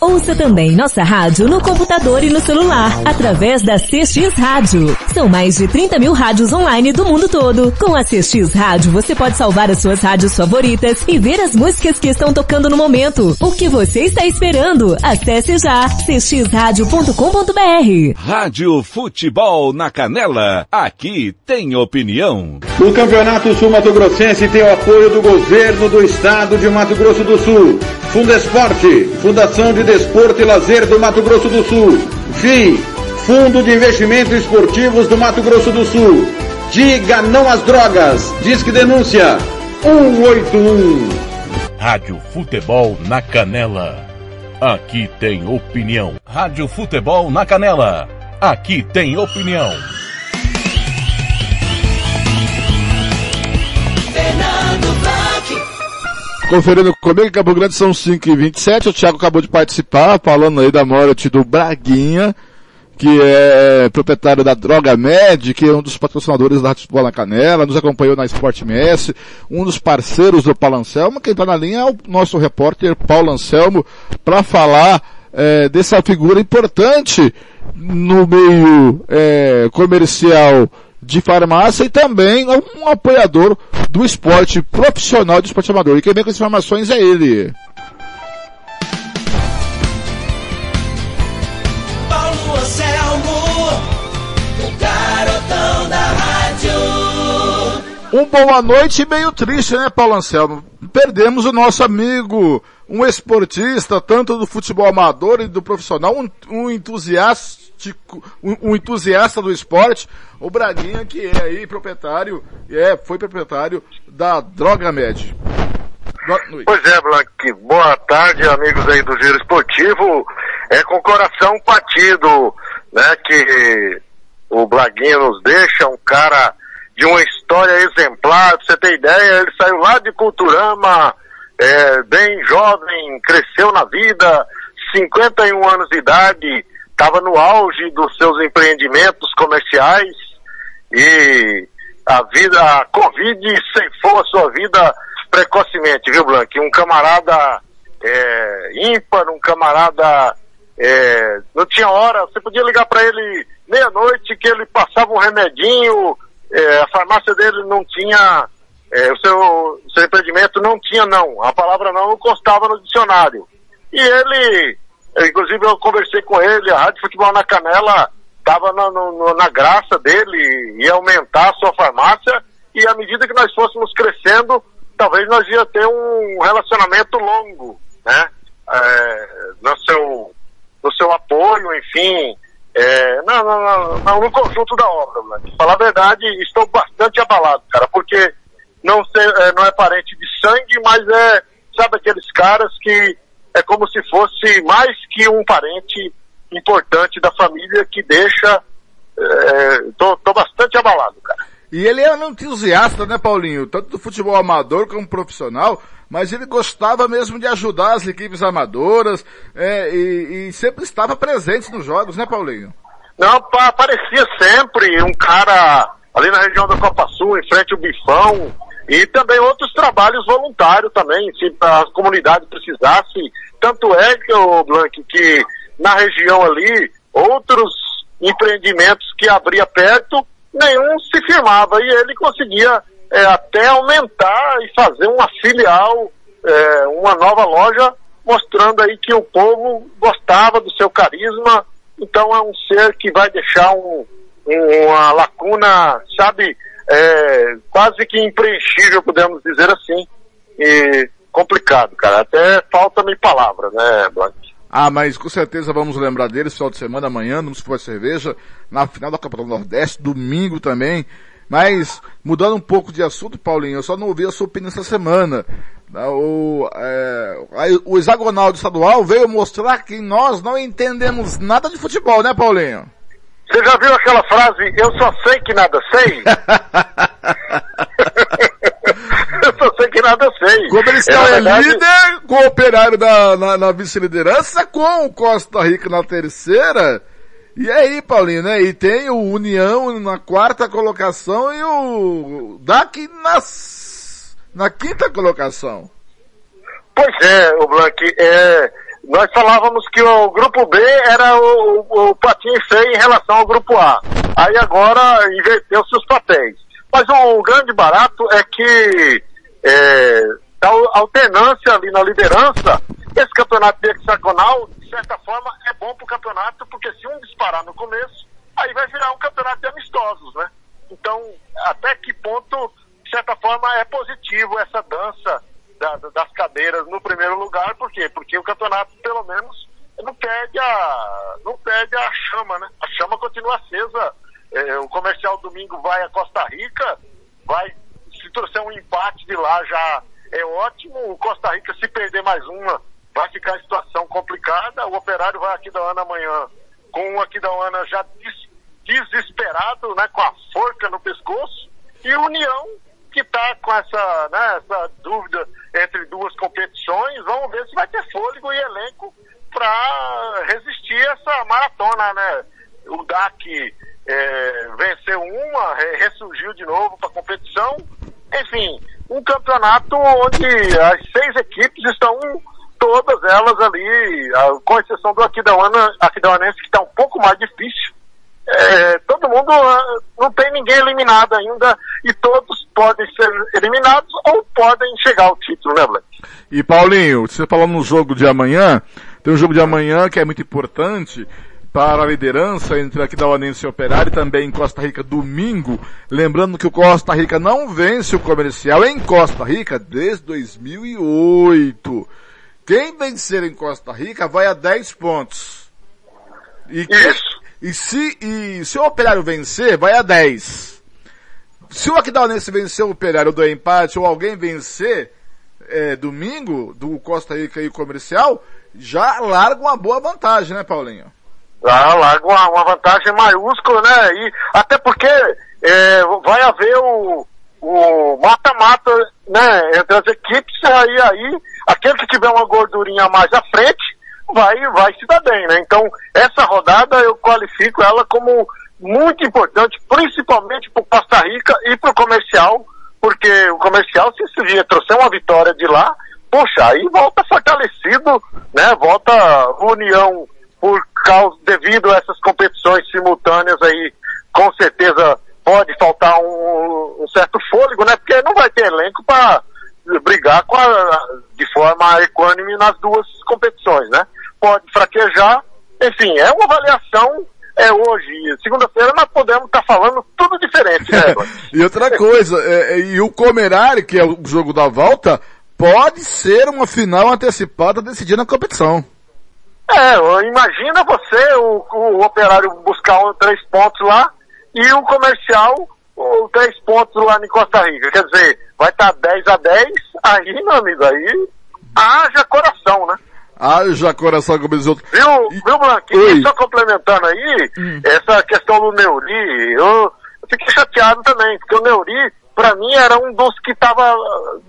Ouça também nossa rádio no computador e no celular, através da CX Rádio. São mais de 30 mil rádios online do mundo todo. Com a CX Rádio, você pode salvar as suas rádios favoritas e ver as músicas que estão tocando no momento. O que você está esperando? Acesse já cxradio.com.br. Rádio Futebol na Canela. Aqui tem opinião. O Campeonato Sul Mato Grossense tem o apoio do governo do estado de Mato Grosso do Sul. Fundesporte, Fundação de Desporto e Lazer do Mato Grosso do Sul. FII, Fundo de Investimentos Esportivos do Mato Grosso do Sul. Diga não às drogas. Diz que denúncia 181. Rádio Futebol na Canela. Aqui tem opinião. Rádio Futebol na Canela. Aqui tem opinião. Conferindo comigo, Cabo Grande são 5 e 27 O Thiago acabou de participar, falando aí da morte do Braguinha, que é proprietário da Droga Med, que é um dos patrocinadores da Rádio na Canela, nos acompanhou na Sport MS, um dos parceiros do Paulo Anselmo. Quem está na linha é o nosso repórter Paulo Anselmo, para falar é, dessa figura importante no meio é, comercial de farmácia e também um apoiador do esporte profissional do esporte amador. E quem vem com as informações é ele. Paulo Anselmo, o garotão da rádio. Um boa noite meio triste, né, Paulo Anselmo? Perdemos o nosso amigo, um esportista, tanto do futebol amador e do profissional, um, um entusiasta um, um, entusiasta do esporte, o Braguinha, que é aí proprietário, é, foi proprietário da Droga Med. Pois é, Blanc, boa tarde, amigos aí do Giro Esportivo. É com o coração partido, né, que o Blaguinha nos deixa, um cara de uma história exemplar, pra você ter ideia, ele saiu lá de Culturama, é, bem jovem, cresceu na vida, 51 anos de idade, estava no auge dos seus empreendimentos comerciais e a vida, a Covid ceifou a sua vida precocemente, viu, Blank? Um camarada é, ímpar, um camarada é, não tinha hora, você podia ligar para ele meia-noite que ele passava um remedinho, é, a farmácia dele não tinha, é, o seu, seu empreendimento não tinha não, a palavra não constava no dicionário. E ele inclusive eu conversei com ele, a Rádio Futebol na Canela estava na, na graça dele, ia aumentar a sua farmácia, e à medida que nós fôssemos crescendo, talvez nós ia ter um relacionamento longo, né? É, no, seu, no seu apoio, enfim, é, não, não, não, no conjunto da obra, né? Falar a verdade, estou bastante abalado, cara, porque não, sei, é, não é parente de sangue, mas é, sabe aqueles caras que é como se fosse mais que um parente importante da família que deixa. É, tô, tô bastante abalado, cara. E ele era um entusiasta, né, Paulinho? Tanto do futebol amador como profissional, mas ele gostava mesmo de ajudar as equipes amadoras é, e, e, sempre estava presente nos jogos, né, Paulinho? Não, aparecia sempre um cara ali na região da Copa Sul, em frente ao Bifão, e também outros trabalhos voluntários também, se a comunidade precisasse. Tanto é que, o Blank, que na região ali, outros empreendimentos que abria perto, nenhum se firmava e ele conseguia é, até aumentar e fazer uma filial, é, uma nova loja, mostrando aí que o povo gostava do seu carisma. Então é um ser que vai deixar um, um, uma lacuna, sabe, é, quase que impreenchível, podemos dizer assim. E complicado, cara. Até falta-me palavras, né, Blanc? Ah, mas com certeza vamos lembrar deles final de semana, amanhã, no Futebol Cerveja, na final da Copa do Nordeste, domingo também. Mas, mudando um pouco de assunto, Paulinho, eu só não ouvi a sua opinião essa semana. O, é, o hexagonal do estadual veio mostrar que nós não entendemos nada de futebol, né, Paulinho? Você já viu aquela frase, eu só sei que nada sei? eu só sei que nada sei. Eles estão é, verdade... líder, com o operário da, na, na vice-liderança, com o Costa Rica na terceira. E aí, Paulinho, né? E tem o União na quarta colocação e o DAC nas, na quinta colocação. Pois é, o Blank, é, nós falávamos que o grupo B era o, o, o patinho feio em relação ao grupo A. Aí agora inverteu-se os papéis. Mas o, o grande barato é que é, a alternância ali na liderança, esse campeonato hexagonal, de certa forma, é bom para o campeonato, porque se um disparar no começo, aí vai virar um campeonato de amistosos, né? Então, até que ponto, de certa forma, é positivo essa dança da, das cadeiras no primeiro lugar, por quê? Porque o campeonato, pelo menos, não perde a, não perde a chama, né? A chama continua acesa. É, o comercial domingo vai a Costa Rica, vai, se trouxer um empate de lá já é ótimo. O Costa Rica, se perder mais uma, vai ficar em situação complicada. O operário vai aqui da Ana amanhã, com o aqui da Ana já des, desesperado, né? Com a forca no pescoço. E o União, que está com essa, né, essa dúvida entre duas competições, vamos ver se vai ter fôlego e elenco para resistir essa maratona, né? O DAC é, venceu uma, ressurgiu de novo para a competição. Enfim, um campeonato onde as seis equipes estão todas elas ali, com exceção do Aquidauana, Aquidauanense que está um pouco mais difícil. É, todo mundo ah, não tem ninguém eliminado ainda e todos podem ser eliminados ou podem chegar ao título, né, Black? E Paulinho, você falou no jogo de amanhã, tem um jogo de amanhã que é muito importante para a liderança entre aqui da Uanense e Operário e também em Costa Rica domingo. Lembrando que o Costa Rica não vence o comercial em Costa Rica desde 2008. Quem vencer em Costa Rica vai a 10 pontos. E, e, se, e se o Operário vencer, vai a 10. Se o Aquidauanense vencer o Operário do empate ou alguém vencer é, domingo do Costa Rica e Comercial, já larga uma boa vantagem, né, Paulinho? Já larga uma, uma vantagem maiúscula, né? E até porque é, vai haver o mata-mata né, entre as equipes, aí, aí aquele que tiver uma gordurinha mais à frente vai, vai se dar bem, né? Então, essa rodada eu qualifico ela como muito importante, principalmente para o Costa Rica e para o comercial, porque o comercial, se esse dia trouxer uma vitória de lá, poxa, aí volta fortalecido, né? Volta união por causa, devido a essas competições simultâneas aí, com certeza pode faltar um, um certo fôlego, né? Porque não vai ter elenco para brigar a, de forma equânime nas duas competições, né? Pode fraquejar, enfim, é uma avaliação é hoje, segunda-feira, nós podemos estar tá falando tudo diferente, né? e outra coisa, é, é, e o Comerari, que é o jogo da volta, pode ser uma final antecipada decidindo a competição. É, imagina você, o, o operário buscar um, três pontos lá e o comercial o, três pontos lá em Costa Rica. Quer dizer, vai estar tá 10 a 10, aí, meu amigo, aí haja coração, né? Haja coração como os outros. Viu, e... viu Blanquinho? Só complementando aí, hum. essa questão do Neuri, eu, eu fiquei chateado também, porque o Neuri, pra mim, era um dos que tava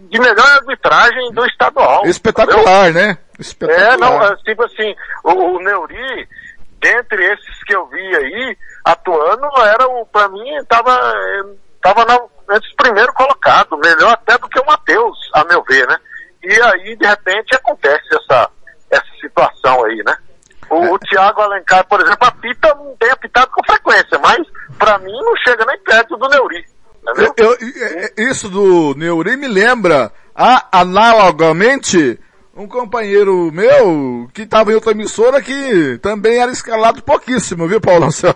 de melhor arbitragem do estadual. Espetacular, entendeu? né? Espetacular. É, não, é, tipo assim, o, o Neuri, dentre esses que eu vi aí, atuando, era o, pra mim, estava tava na, entre os primeiros colocados, melhor até do que o Matheus, a meu ver, né? E aí, de repente, acontece essa, essa situação aí, né? O, o Thiago Alencar, por exemplo, apita, não tem apitado com frequência, mas pra mim não chega nem perto do Neuri. entendeu? Eu- eu- isso do Neuri me lembra, analogamente, um companheiro meu que estava em outra emissora que também era escalado pouquíssimo, viu, Paulo Anselmo?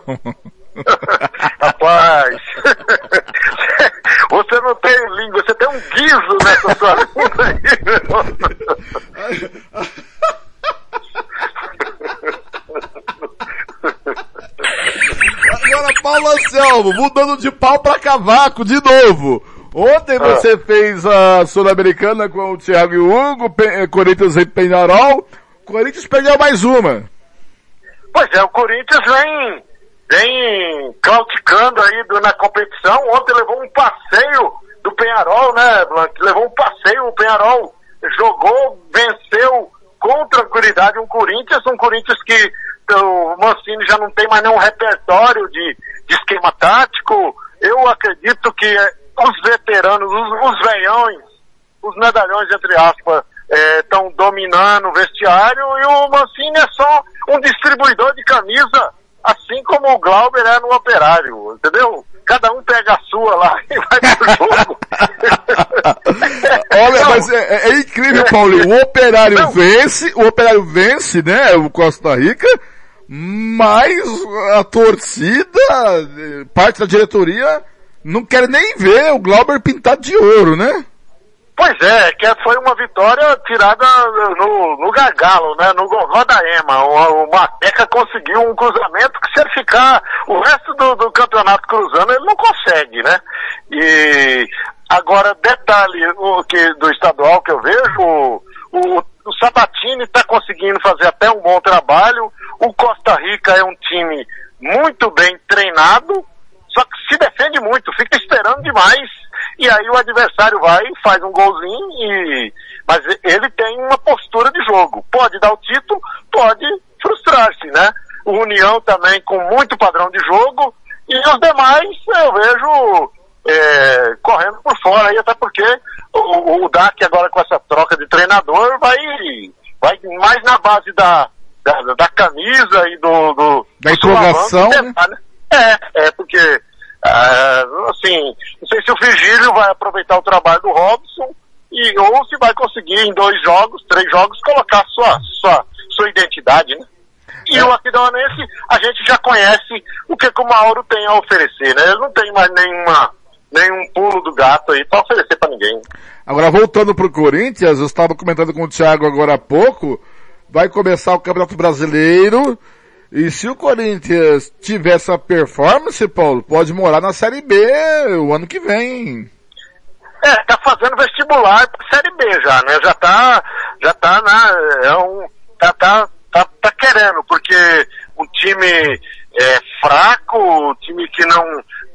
Rapaz, você não tem língua, você tem um guiso nessa sua língua aí. Agora, Paulo Anselmo, mudando de pau pra cavaco de novo. Ontem você fez a Sul-Americana com o Thiago e o Hugo, Pe- eh, Corinthians e Penharol. Corinthians perdeu mais uma. Pois é, o Corinthians vem, vem claudicando aí do- na competição. Ontem levou um passeio do Penharol, né, Blanc? Levou um passeio, o Penharol jogou, venceu com tranquilidade um Corinthians, um Corinthians que o Mancini já não tem mais nenhum repertório de, de esquema tático. Eu acredito que eh, os veteranos, os, os veiões, os medalhões, entre aspas, estão dominando o vestiário e o Mancini é só um distribuidor de camisa, assim como o Glauber é no operário, entendeu? Cada um pega a sua lá e vai pro jogo. Olha, Não, mas é, é- é incrível, Paulinho. O operário vence, o operário vence, né, o Costa Rica, mas a torcida, eh, parte da diretoria, não quer nem ver o Glauber pintado de ouro, né? Pois é, que foi uma vitória tirada no, no gargalo, né? No gol- rodaema. O, o Mateca conseguiu um cruzamento que se ele ficar o resto do, do campeonato cruzando, ele não consegue, né? E agora, detalhe o que, do estadual que eu vejo, o, o, o Sabatini está conseguindo fazer até um bom trabalho. O Costa Rica é um time muito bem treinado, só que se defende muito, fica esperando demais. E aí o adversário vai, faz um golzinho e. Mas ele tem uma postura de jogo. Pode dar o título, pode frustrar-se, né? O União também com muito padrão de jogo. E os demais eu vejo é, correndo por fora aí, até porque o, o DAC agora com essa troca de treinador vai, vai mais na base da, da, da camisa e do, do Da do sulavanco, né? É, é porque, ah, assim, não sei se o Vigílio vai aproveitar o trabalho do Robson e, ou se vai conseguir em dois jogos, três jogos, colocar sua, sua, sua identidade, né? E o Aquidauanense, a gente já conhece o que, que o Mauro tem a oferecer, né? Ele não tem mais nenhuma, nenhum pulo do gato aí pra oferecer pra ninguém. Agora, voltando pro Corinthians, eu estava comentando com o Thiago agora há pouco, vai começar o Campeonato Brasileiro, e se o Corinthians tiver essa performance, Paulo, pode morar na Série B o ano que vem. É, tá fazendo vestibular pra Série B já, né? Já tá, já tá na, é um, tá, tá, tá, tá querendo, porque um time é fraco, um time que não,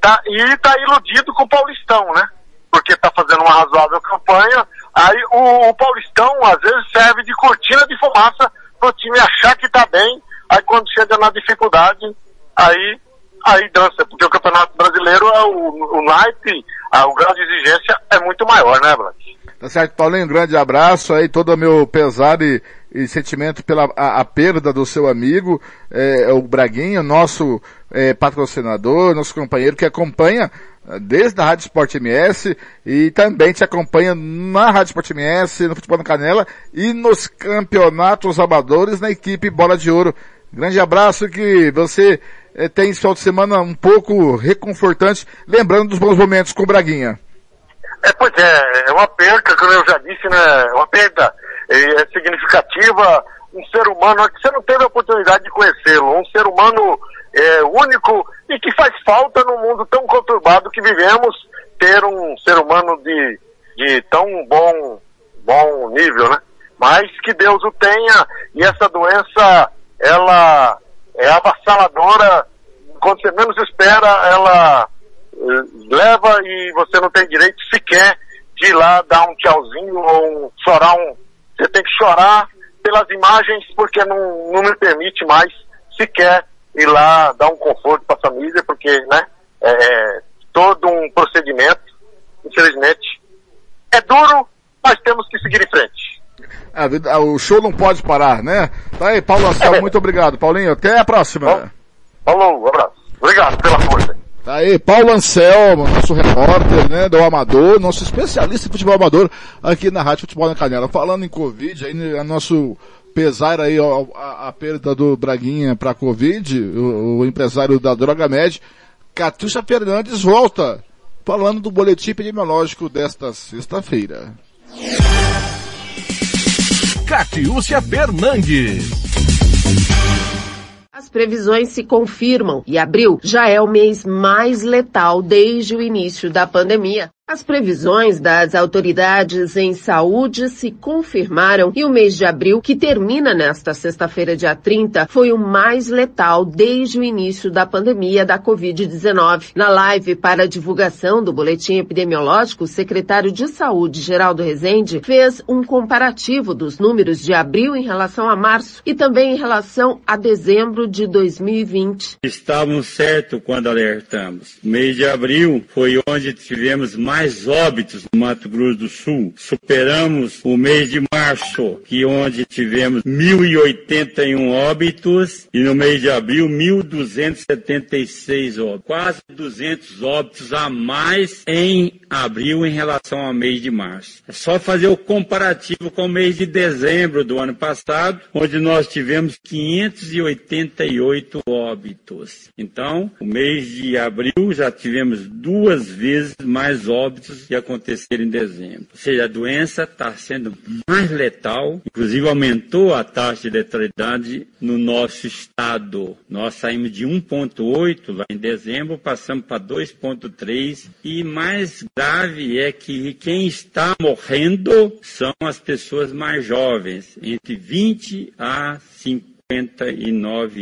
tá, e tá iludido com o Paulistão, né? Porque tá fazendo uma razoável campanha, aí o, o Paulistão às vezes serve de cortina de fumaça pro time achar que tá bem, aí quando chega na dificuldade, aí aí dança, porque o Campeonato Brasileiro é o, o naipe, a, o grau de exigência é muito maior, né, Blanc? Tá certo, Paulinho, um grande abraço aí, todo o meu pesar e, e sentimento pela a, a perda do seu amigo, é, o Braguinha, nosso é, patrocinador, nosso companheiro que acompanha eh, desde a Rádio Sport MS e também te acompanha na Rádio Sport MS, no Futebol na Canela e nos campeonatos amadores na equipe Bola de Ouro. Grande abraço que você eh, tem esse final de semana um pouco reconfortante, lembrando dos bons momentos com o Braguinha. É, pois é, é uma perda, como eu já disse, né, é uma perda é, significativa, um ser humano que você não teve a oportunidade de conhecê-lo, um ser humano é, único e que faz falta no mundo tão conturbado que vivemos ter um ser humano de, de tão bom, bom nível, né? Mas que Deus o tenha e essa doença, ela é avassaladora, quando você menos espera, ela eh, leva e você não tem direito sequer de ir lá dar um tchauzinho ou chorar um. Você tem que chorar pelas imagens porque não, não me permite mais se quer ir lá dar um conforto para a família, porque, né, é todo um procedimento, infelizmente, é duro, mas temos que seguir em frente. A vida, o show não pode parar, né? Tá aí, Paulo Anselmo, muito obrigado. Paulinho, até a próxima. Falou, um abraço. Obrigado pela força. Tá aí, Paulo Anselmo, nosso repórter, né, do Amador, nosso especialista em futebol amador aqui na Rádio Futebol na Canela. Falando em Covid, aí, né, nosso pesar aí a, a perda do Braguinha para Covid, o, o, empresário da Droga Med, Catiuxa Fernandes volta falando do boletim epidemiológico desta sexta-feira. Catiúcia Fernandes. As previsões se confirmam e abril já é o mês mais letal desde o início da pandemia. As previsões das autoridades em saúde se confirmaram e o mês de abril, que termina nesta sexta-feira, dia 30, foi o mais letal desde o início da pandemia da Covid-19. Na live para divulgação do boletim epidemiológico, o secretário de Saúde, Geraldo Rezende, fez um comparativo dos números de abril em relação a março e também em relação a dezembro de 2020. Estávamos certos quando alertamos. O mês de abril foi onde tivemos mais mais óbitos no Mato Grosso do Sul. Superamos o mês de março, que onde tivemos 1.081 óbitos, e no mês de abril 1.276 óbitos. Quase 200 óbitos a mais em abril em relação ao mês de março. É só fazer o comparativo com o mês de dezembro do ano passado, onde nós tivemos 588 óbitos. Então, o mês de abril já tivemos duas vezes mais óbitos óbitos que aconteceram em dezembro. Ou seja, a doença está sendo mais letal, inclusive aumentou a taxa de letalidade no nosso estado. Nós saímos de 1,8 lá em dezembro, passamos para 2,3 e mais grave é que quem está morrendo são as pessoas mais jovens, entre 20 a 50 59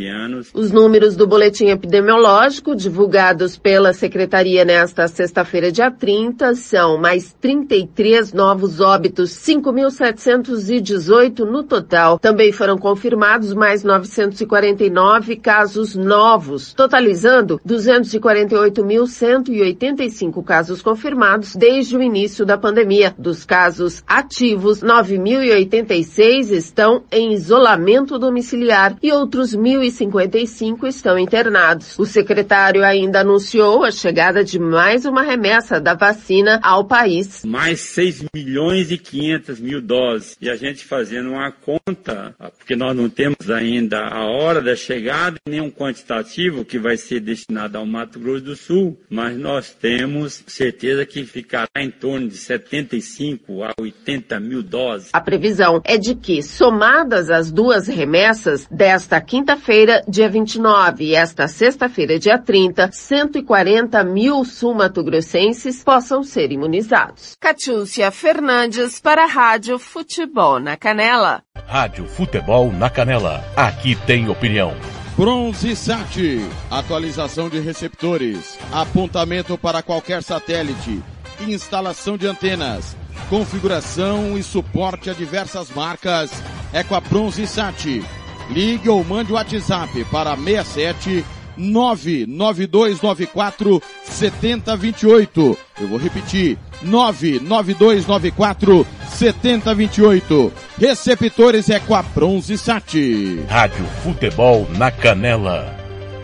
anos. Os números do boletim epidemiológico divulgados pela Secretaria nesta sexta-feira, dia 30, são mais 33 novos óbitos, 5.718 no total. Também foram confirmados mais 949 casos novos, totalizando 248.185 casos confirmados desde o início da pandemia. Dos casos ativos, 9.086 estão em isolamento domiciliar e outros 1.055 estão internados. O secretário ainda anunciou a chegada de mais uma remessa da vacina ao país. Mais 6 milhões e 500 mil doses. E a gente fazendo uma conta, porque nós não temos ainda a hora da chegada, nem um quantitativo que vai ser destinado ao Mato Grosso do Sul, mas nós temos certeza que ficará em torno de 75 a 80 mil doses. A previsão é de que, somadas as duas remessas, desta quinta-feira, dia 29, e esta sexta-feira, dia 30, 140 mil sumatogrossenses possam ser imunizados. Catiúcia Fernandes para a Rádio Futebol na Canela. Rádio Futebol na Canela. Aqui tem opinião. Bronze Sat, atualização de receptores, apontamento para qualquer satélite, instalação de antenas, configuração e suporte a diversas marcas. É com a Bronze Sat Ligue ou mande o WhatsApp para 67 99294 7028. Eu vou repetir. 99294 7028. Receptores é com a Bronze Sat. Rádio Futebol na Canela.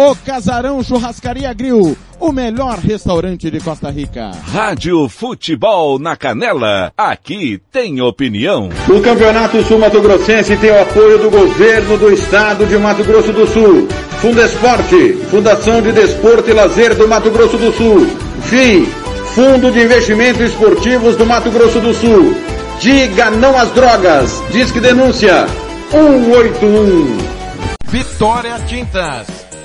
O Casarão Churrascaria Grill, o melhor restaurante de Costa Rica. Rádio Futebol na Canela, aqui tem opinião. O Campeonato Sul Mato Grossense tem o apoio do governo do estado de Mato Grosso do Sul. Fundesporte, Fundação de Desporto e Lazer do Mato Grosso do Sul. FII, Fundo de Investimentos Esportivos do Mato Grosso do Sul. Diga não às drogas. Disque denúncia 181. Vitória Tintas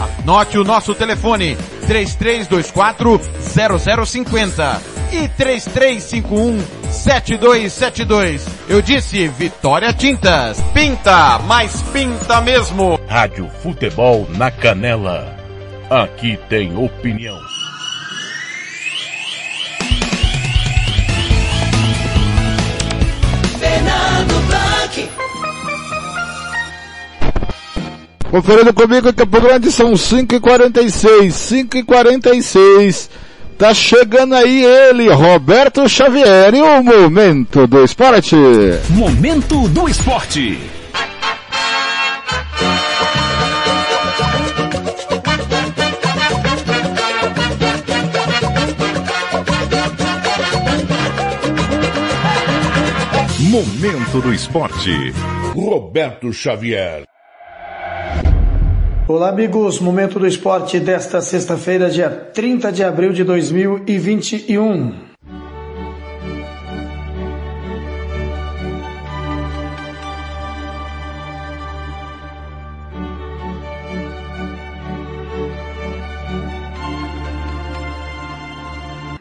Anote o nosso telefone, 3324 0050 e 3351 7272. Eu disse Vitória Tintas. Pinta, mas pinta mesmo. Rádio Futebol na Canela. Aqui tem opinião. Conferindo comigo Campo Grande são 5h46, 5h46. Tá chegando aí ele, Roberto Xavier, e o Momento do Esporte. Momento do Esporte. Momento do Esporte. Roberto Xavier. Olá, amigos. Momento do esporte desta sexta-feira, dia 30 de abril de 2021.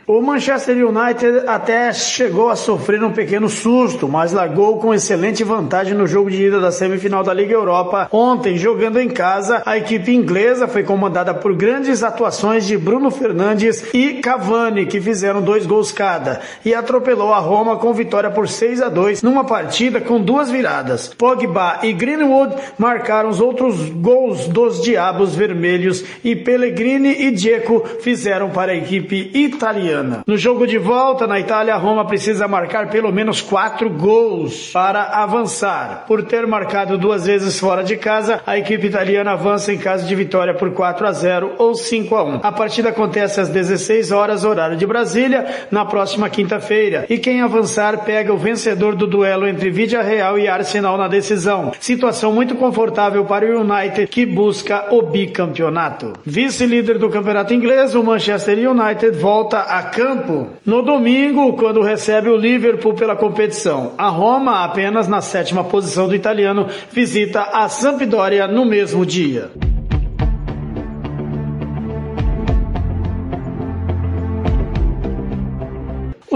O Manchester United até chegou a sofrer um pequeno susto, mas largou com excelente vantagem no jogo de ida da semifinal da Liga Europa. Ontem, jogando em casa, a equipe inglesa foi comandada por grandes atuações de Bruno Fernandes e Cavani, que fizeram dois gols cada, e atropelou a Roma com vitória por 6 a 2 numa partida com duas viradas. Pogba e Greenwood marcaram os outros gols dos Diabos Vermelhos e Pellegrini e Dzeko fizeram para a equipe italiana. No jogo de volta na Itália, a Roma precisa marcar pelo menos quatro gols para avançar. Por ter marcado duas vezes fora de casa, a equipe italiana avança em caso de vitória por 4 a 0 ou 5 a 1. A partida acontece às 16 horas, horário de Brasília, na próxima quinta-feira. E quem avançar pega o vencedor do duelo entre Vidia Real e Arsenal na decisão. Situação muito confortável para o United que busca o bicampeonato. Vice-líder do campeonato inglês, o Manchester United volta a campo no domingo, quando recebe o Liverpool pela competição. A Roma, apenas na sétima posição do italiano, visita a Sampdoria no mesmo dia.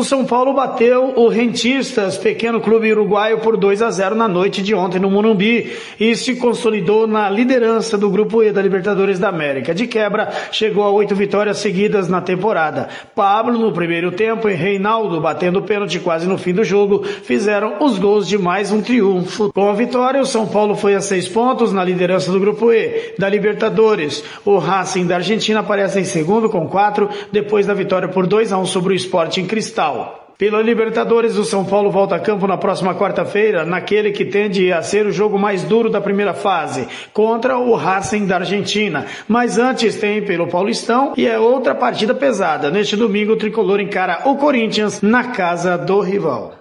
O São Paulo bateu o Rentistas, pequeno clube uruguaio, por 2 a 0 na noite de ontem no Morumbi e se consolidou na liderança do Grupo E da Libertadores da América. De quebra, chegou a oito vitórias seguidas na temporada. Pablo no primeiro tempo e Reinaldo, batendo pênalti quase no fim do jogo, fizeram os gols de mais um triunfo. Com a vitória, o São Paulo foi a seis pontos na liderança do Grupo E da Libertadores. O Racing da Argentina aparece em segundo com quatro, depois da vitória por 2 a 1 sobre o Sporting Cristal. Pela Libertadores, o São Paulo volta a campo na próxima quarta-feira, naquele que tende a ser o jogo mais duro da primeira fase, contra o Racing da Argentina. Mas antes tem pelo Paulistão e é outra partida pesada. Neste domingo, o tricolor encara o Corinthians na casa do rival.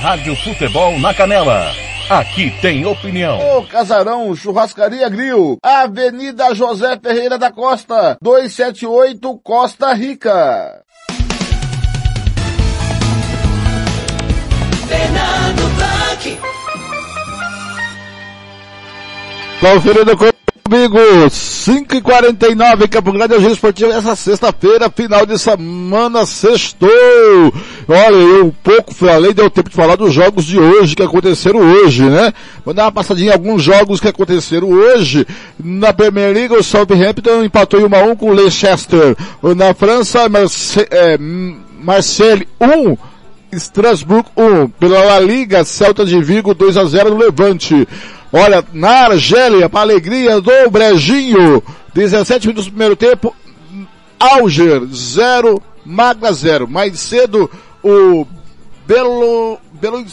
Rádio Futebol na Canela. Aqui tem opinião. Ô Casarão, Churrascaria Grill, Avenida José Ferreira da Costa, 278 Costa Rica. Fernando Blanc. Conferindo comigo, 5h49 Campo Grande, Agência Esportiva, essa sexta-feira, final de semana, sextou. Olha, eu pouco falei, deu tempo de falar dos jogos de hoje, que aconteceram hoje, né? Vou dar uma passadinha em alguns jogos que aconteceram hoje. Na Premier League, o Southampton empatou em 1 a 1 com o Leicester. Na França, Marse é, Marseille 1, Strasbourg 1. Pela La Liga, Celta de Vigo 2 a 0 no Levante. Olha, na Argélia, para alegria do Brejinho, 17 minutos do primeiro tempo, Alger 0, Magna 0. Mais cedo, o Belo, Belo,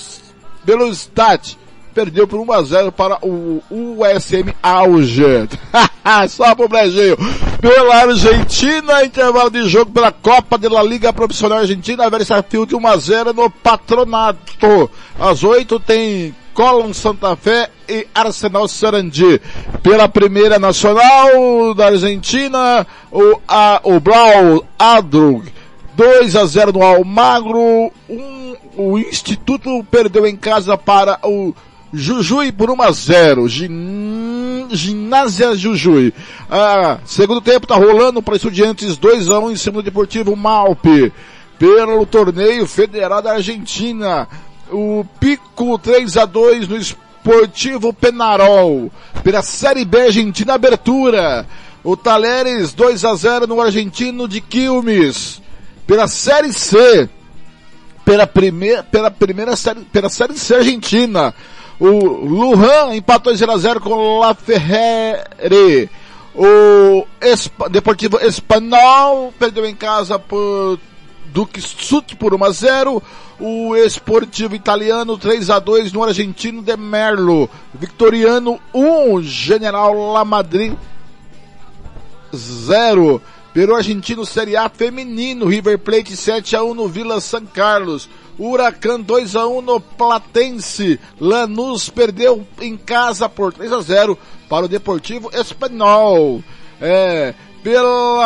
Belostat perdeu por 1 a 0 para o USM Alger. Só pro Brasil. Pela Argentina, intervalo de jogo pela Copa de la Liga Profissional Argentina, Versafield 1 a 0 no Patronato. Às 8 tem Colón Santa Fé e Arsenal Sarandi. Pela primeira nacional da Argentina, o, a, o Blau Adrug 2 a 0 no Almagro. Um, o Instituto perdeu em casa para o Jujuy por 1 a 0. Gin... Ginásia Jujuy. Ah, segundo tempo tá rolando para Estudiantes 2 a 1 em cima do Deportivo Malpe. Pelo torneio federal da Argentina. O Pico 3 a 2 no Esportivo Penarol. Pela Série B Argentina Abertura. O Talheres 2 a 0 no Argentino de Quilmes. Pela Série C. Pela primeira, pela primeira série, pela Série C Argentina. O Lujan empatou 0 a 0 com o La Ferrere. O Esp Deportivo Espanhol perdeu em casa por Duque Sut por 1 a 0. O Esportivo Italiano 3 a 2 no Argentino de Merlo. Victoriano 1, General La Madrid 0. Pelo Argentino Série A feminino, River Plate 7 a 1 no Vila San Carlos. Huracan 2 a 1 no Platense. Lanús perdeu em casa por 3 a 0 para o Deportivo Espanhol. É, pela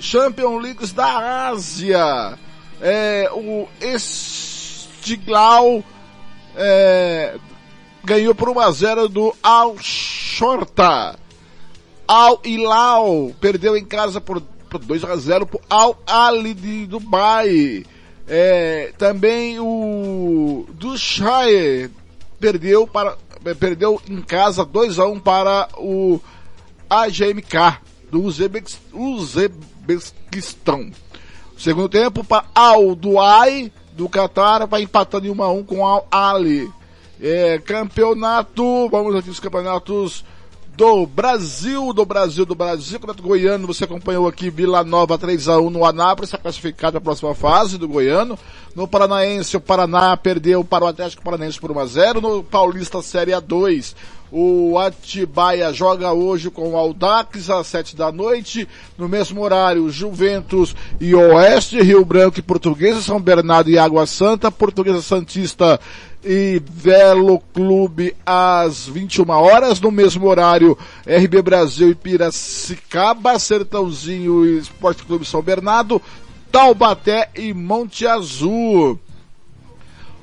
Champions Leagues da Ásia, é, o Estiglau é, ganhou por 1 a 0 do Al Shorta. Al Hilal perdeu em casa por, por 2 a 0 por Al Ali de Dubai. É, também o Dushaye perdeu para perdeu em casa 2 a 1 para o AGMK do Uzbequistão. Segundo tempo para Al Duai do Qatar vai empatando em 1 a 1 com Al Ali. É, campeonato, vamos aqui os campeonatos do Brasil, do Brasil, do Brasil, Campeonato Goiano, você acompanhou aqui Vila Nova 3x1 no Anápolis, está classificado para a próxima fase do Goiano. No Paranaense, o Paraná perdeu para o Atlético Paranaense por 1x0. No Paulista Série A2, o Atibaia joga hoje com o Aldax às 7 da noite. No mesmo horário, Juventus e Oeste, Rio Branco e Portuguesa, São Bernardo e Água Santa, Portuguesa Santista e Velo Clube às 21 horas. No mesmo horário, RB Brasil e Piracicaba, Sertãozinho e Esporte Clube São Bernardo, Taubaté e Monte Azul.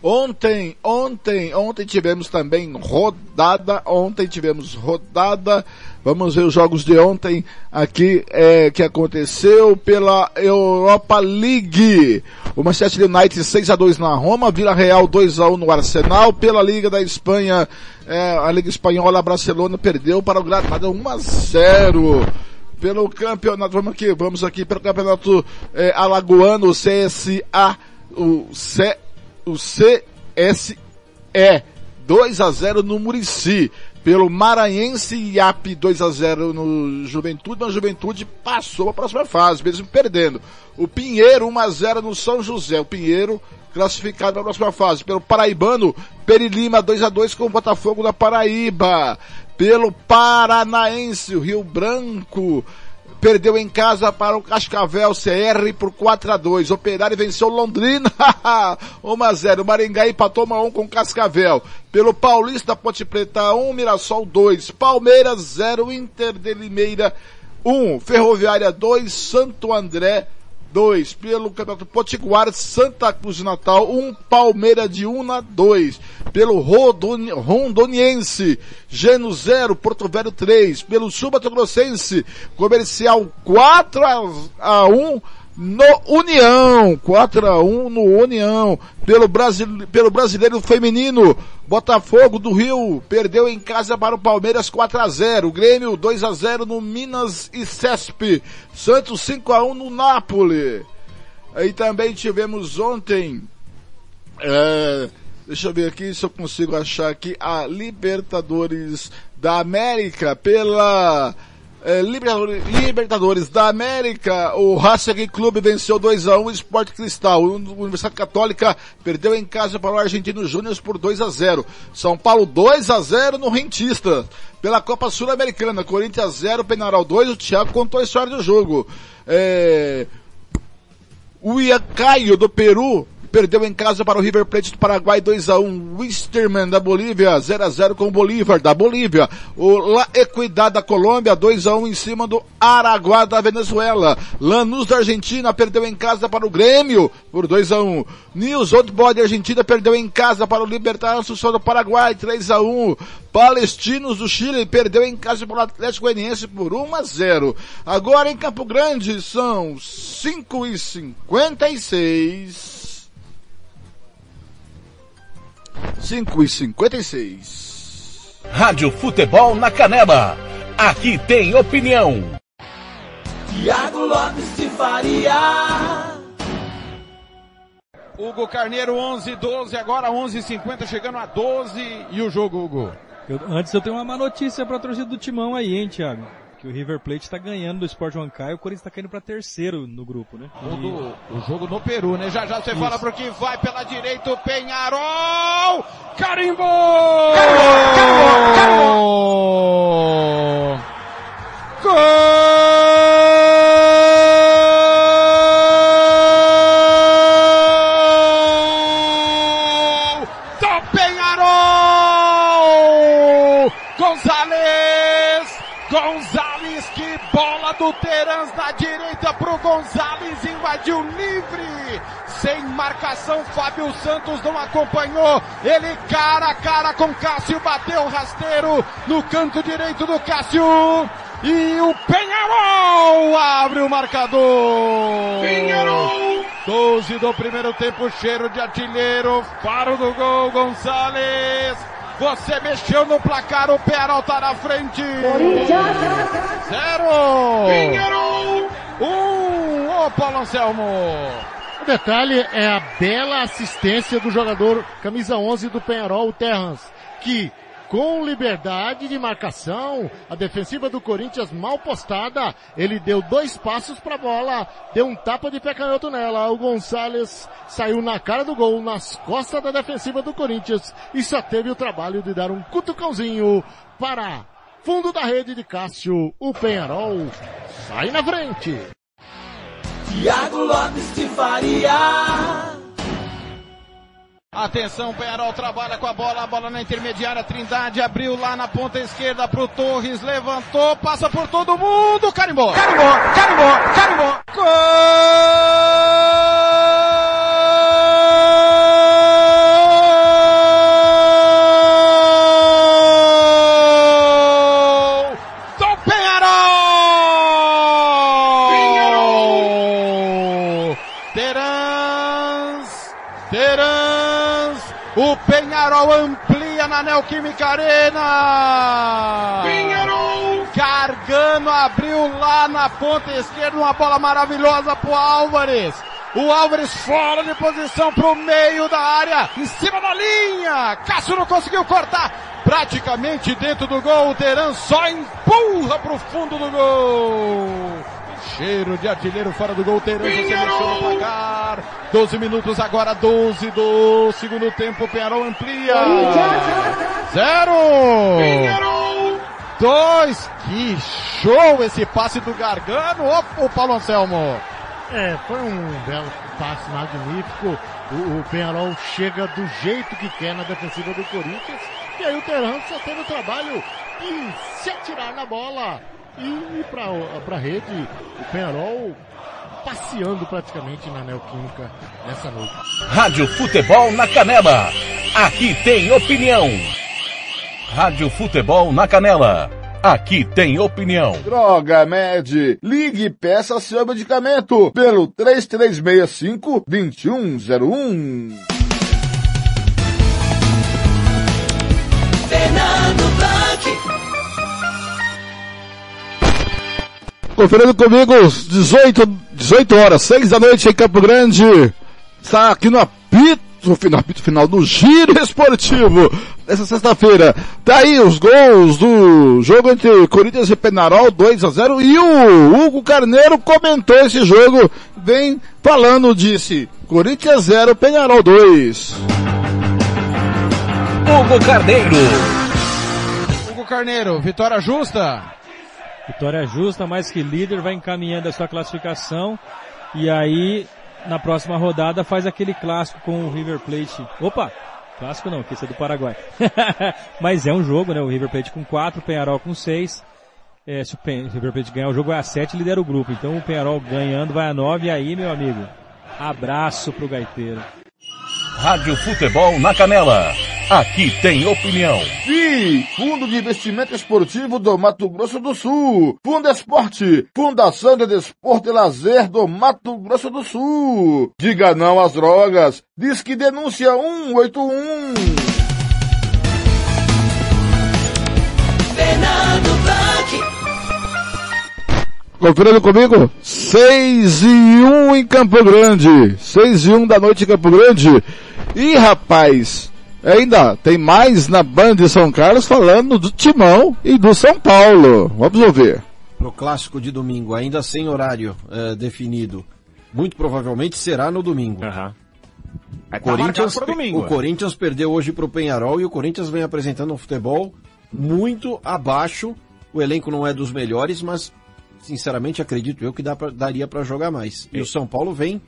Ontem, ontem, ontem tivemos também rodada, ontem tivemos rodada, vamos ver os jogos de ontem aqui, é, que aconteceu pela Europa League. O Manchester United 6 a 2 na Roma, Vila Real 2 a 1 no Arsenal, pela Liga da Espanha, é, a Liga Espanhola, Barcelona perdeu para o Granada 1 a 0 pelo campeonato, vamos aqui, vamos aqui pelo campeonato é, alagoano, CSA, o C, o CSE 2 a 0 no Murici. Pelo Maranhense IAP 2 a 0 no Juventude, mas Juventude passou a próxima fase, mesmo perdendo. O Pinheiro 1 a 0 no São José. O Pinheiro classificado para a próxima fase. Pelo Paraibano, Perilima 2 a 2 com o Botafogo da Paraíba. Pelo Paranaense, o Rio Branco perdeu em casa para o Cascavel CR por 4 a 2. Operário venceu Londrina 1 a 0. Maringá empatou 1 a 1 com Cascavel. Pelo Paulista Ponte Preta 1, Mirassol 2. Palmeiras 0, Inter de Limeira 1. Ferroviária 2, Santo André 2. Pelo Campeonato Potiguar, Santa Cruz de Natal 1, Palmeira de 1 a 2. Pelo Rodoni, Rondoniense, Geno 0, Porto Velho 3. Pelo Subato Grossense, Comercial 4 a 1 no União, 4 a 1 no União, pelo, Brasil, pelo brasileiro feminino, Botafogo do Rio perdeu em casa para o Palmeiras 4 a 0, Grêmio 2 a 0 no Minas e Cesp, Santos 5 a 1 no Nápoles. Aí também tivemos ontem, é, Deixa eu ver aqui se eu consigo achar aqui a Libertadores da América pela é, Libertadores, da América. O Racing Clube venceu 2x1 o Sport Cristal. O Universidade Católica perdeu em casa para o Argentino Júnior por 2 a 0 São Paulo 2 a 0 no Rentista. Pela Copa Sul-Americana, Corinthians 0, Penarol 2. O Thiago contou a história do jogo. É... O Iacaio do Peru perdeu em casa para o River Plate do Paraguai 2 a 1 Wisterman da Bolívia 0 a 0 com o Bolívar da Bolívia. O La Equidad da Colômbia 2 a 1 em cima do Araguá da Venezuela. Lanús da Argentina perdeu em casa para o Grêmio por 2 a 1 News Old Boy da Argentina perdeu em casa para o Libertad Assunção do Paraguai 3 a 1 Palestinos do Chile perdeu em casa para o Atlético Goianiense por 1 a 0. Agora em Campo Grande são 5 e 56 5 e 56. Rádio Futebol na Canela. Aqui tem opinião. Tiago Lopes de Faria. Hugo Carneiro 11 12, agora 11:50 chegando a 12 e o jogo Hugo. Eu, antes eu tenho uma má notícia para a torcida do Timão aí, hein, Thiago? Que o River Plate está ganhando do Sport Huancayo, o Corinthians está caindo para terceiro no grupo, né? E... Do, o jogo no Peru, né? Já já você Isso. fala pro que vai pela direita o Penharol! Carimbou! Carimbou! Carimbou! Carimbou! Gol! Terans na direita pro Gonzalez, invadiu livre. Sem marcação, Fábio Santos não acompanhou. Ele cara a cara com Cássio, bateu rasteiro no canto direito do Cássio. E o Penharol abre o marcador. Penharol. 12 do primeiro tempo, cheiro de artilheiro. Faro do gol, Gonçalves. Você mexeu no placar, o Penharol tá na frente. Zero. Pinheiro. Um. Ô, Paulo Anselmo. O detalhe é a bela assistência do jogador camisa 11 do Penharol, o Terrans, que com liberdade de marcação, a defensiva do Corinthians mal postada, ele deu dois passos para a bola, deu um tapa de pé canhoto nela, o Gonçalves saiu na cara do gol, nas costas da defensiva do Corinthians e só teve o trabalho de dar um cutucãozinho para fundo da rede de Cássio, o Penharol sai na frente. Tiago Lopes de Faria. Atenção, Penharol trabalha com a bola, a bola na intermediária, Trindade abriu lá na ponta esquerda pro Torres, levantou, passa por todo mundo, carimbou! Carimbou, carimbou, carimbou! Gol! Penharol amplia na Neoquímica Arena! Penharol! Gargano abriu lá na ponta esquerda uma bola maravilhosa pro Álvares. O Álvares fora de posição pro meio da área, em cima da linha. Cássio não conseguiu cortar. Praticamente dentro do gol, o Teran só empurra pro fundo do gol. Cheiro de artilheiro fora do gol, Teran, você mexeu no placar. 12 minutos agora, 12 do segundo tempo, Penharol amplia. Zero! Dois, que show esse passe do Gargano, ô, ô Paulo Anselmo. É, foi um belo passe magnífico. O, o Penharol chega do jeito que quer na defensiva do Corinthians. E aí o Terran só teve o trabalho de se atirar na bola e ir pra, pra rede. O Penharol passeando praticamente na Neoquímica nessa noite. Rádio Futebol na Canela. Aqui tem opinião. Rádio Futebol na Canela. Aqui tem opinião. Droga Med. Ligue e peça seu medicamento pelo 3365-2101. Fernando Conferindo comigo, 18, 18 horas, 6 da noite em Campo Grande. Está aqui no apito final, apito final do Giro Esportivo dessa sexta-feira. Tá aí os gols do jogo entre Corinthians e Penarol 2 a 0 e o Hugo Carneiro comentou esse jogo, vem falando, disse Corinthians 0, Penarol 2. Hugo Carneiro. Hugo Carneiro, vitória justa. Vitória justa, mais que líder, vai encaminhando a sua classificação. E aí, na próxima rodada, faz aquele clássico com o River Plate. Opa! Clássico não, que é do Paraguai. Mas é um jogo, né? O River Plate com 4, o Penharol com 6. É, se o, River Plate ganhar o jogo vai a 7 lidera o grupo. Então o Penharol ganhando vai a 9. E aí, meu amigo, abraço pro gaiteiro. Rádio Futebol na Canela. Aqui tem opinião. FI, Fundo de Investimento Esportivo do Mato Grosso do Sul. Fundo Esporte, Fundação de Desporto e Lazer do Mato Grosso do Sul. Diga não às drogas. Diz que denúncia 181. Fernando. Conferindo comigo? 6 e 1 em Campo Grande. 6 e 1 da noite em Campo Grande. E rapaz, ainda tem mais na Band de São Carlos falando do Timão e do São Paulo. Vamos ouvir. Pro clássico de domingo, ainda sem horário eh, definido. Muito provavelmente será no domingo. É, O tá pe- domingo, o é. Corinthians perdeu hoje pro Penharol e o Corinthians vem apresentando um futebol muito abaixo. O elenco não é dos melhores, mas sinceramente acredito eu que dá pra- daria para jogar mais. E o São Paulo vem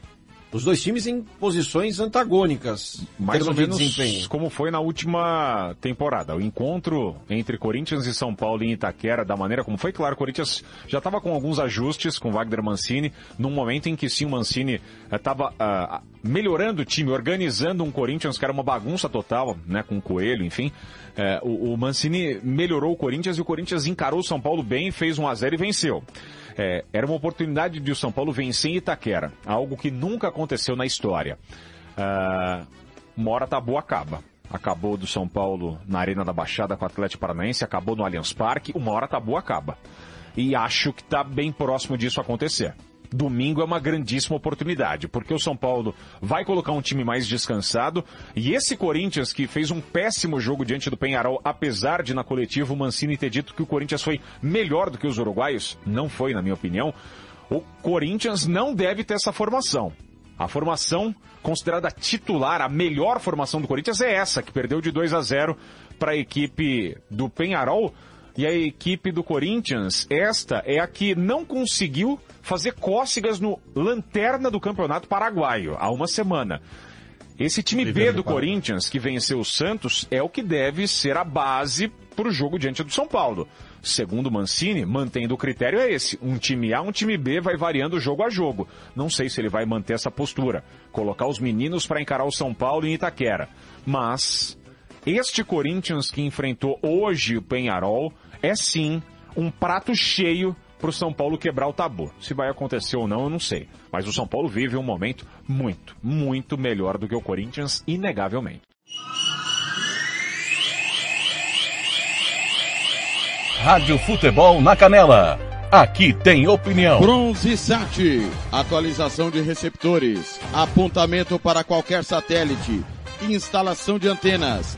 os dois times em posições antagônicas. Mais ou de menos como foi na última temporada. O encontro entre Corinthians e São Paulo em Itaquera, da maneira como foi, claro, o Corinthians já estava com alguns ajustes com Wagner Mancini, num momento em que sim o Mancini estava melhorando o time, organizando um Corinthians que era uma bagunça total, né, com o Coelho, enfim. Eh, o, o Mancini melhorou o Corinthians e o Corinthians encarou o São Paulo bem, fez 1 a 0 e venceu. É, era uma oportunidade de o São Paulo vencer em Itaquera, algo que nunca aconteceu na história. Ah, uma hora tabu acaba. Acabou do São Paulo na Arena da Baixada com o Atlético Paranaense, acabou no Allianz Parque, uma hora tabu acaba. E acho que está bem próximo disso acontecer. Domingo é uma grandíssima oportunidade, porque o São Paulo vai colocar um time mais descansado e esse Corinthians que fez um péssimo jogo diante do Penharol, apesar de na coletiva o Mancini ter dito que o Corinthians foi melhor do que os uruguaios, não foi na minha opinião, o Corinthians não deve ter essa formação. A formação considerada titular, a melhor formação do Corinthians é essa, que perdeu de 2 a 0 para a equipe do Penharol. E a equipe do Corinthians, esta é a que não conseguiu fazer cócegas no lanterna do Campeonato Paraguaio há uma semana. Esse time B do Corinthians, que venceu o Santos, é o que deve ser a base para o jogo diante do São Paulo. Segundo Mancini, mantendo o critério é esse. Um time A, um time B vai variando jogo a jogo. Não sei se ele vai manter essa postura. Colocar os meninos para encarar o São Paulo em Itaquera. Mas este Corinthians que enfrentou hoje o Penharol é sim um prato cheio para o São Paulo quebrar o tabu. Se vai acontecer ou não, eu não sei. Mas o São Paulo vive um momento muito, muito melhor do que o Corinthians, inegavelmente. Rádio Futebol na Canela. Aqui tem opinião. Bronze Sat, atualização de receptores, apontamento para qualquer satélite, instalação de antenas,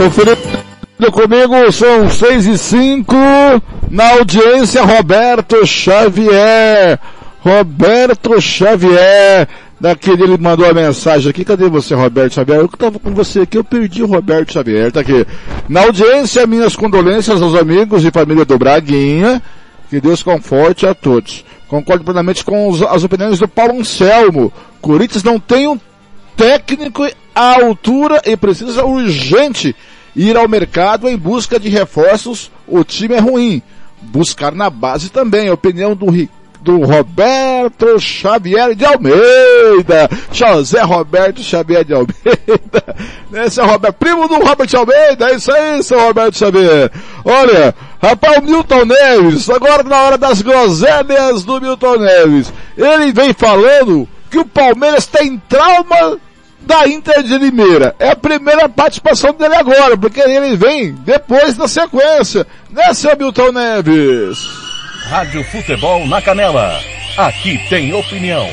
Conferindo comigo, são seis e cinco, na audiência Roberto Xavier. Roberto Xavier, daquele, ele mandou a mensagem aqui, cadê você, Roberto Xavier? Eu que tava com você aqui, eu perdi o Roberto Xavier, tá aqui. Na audiência, minhas condolências aos amigos e família do Braguinha, que Deus conforte a todos. Concordo plenamente com os, as opiniões do Paulo Anselmo. Corinthians não tem um técnico à altura e precisa urgente ir ao mercado em busca de reforços. O time é ruim. Buscar na base também. A opinião do, do Roberto Xavier de Almeida. José Roberto Xavier de Almeida. Esse é o Roberto, primo do Robert Almeida. É isso aí, seu Roberto Xavier. Olha, rapaz, Milton Neves, agora na hora das groselhas do Milton Neves. Ele vem falando que o Palmeiras tem trauma da Inter de Limeira. É a primeira participação dele agora, porque ele vem depois da sequência. Né, seu Milton Neves? Rádio Futebol na Canela. Aqui tem opinião.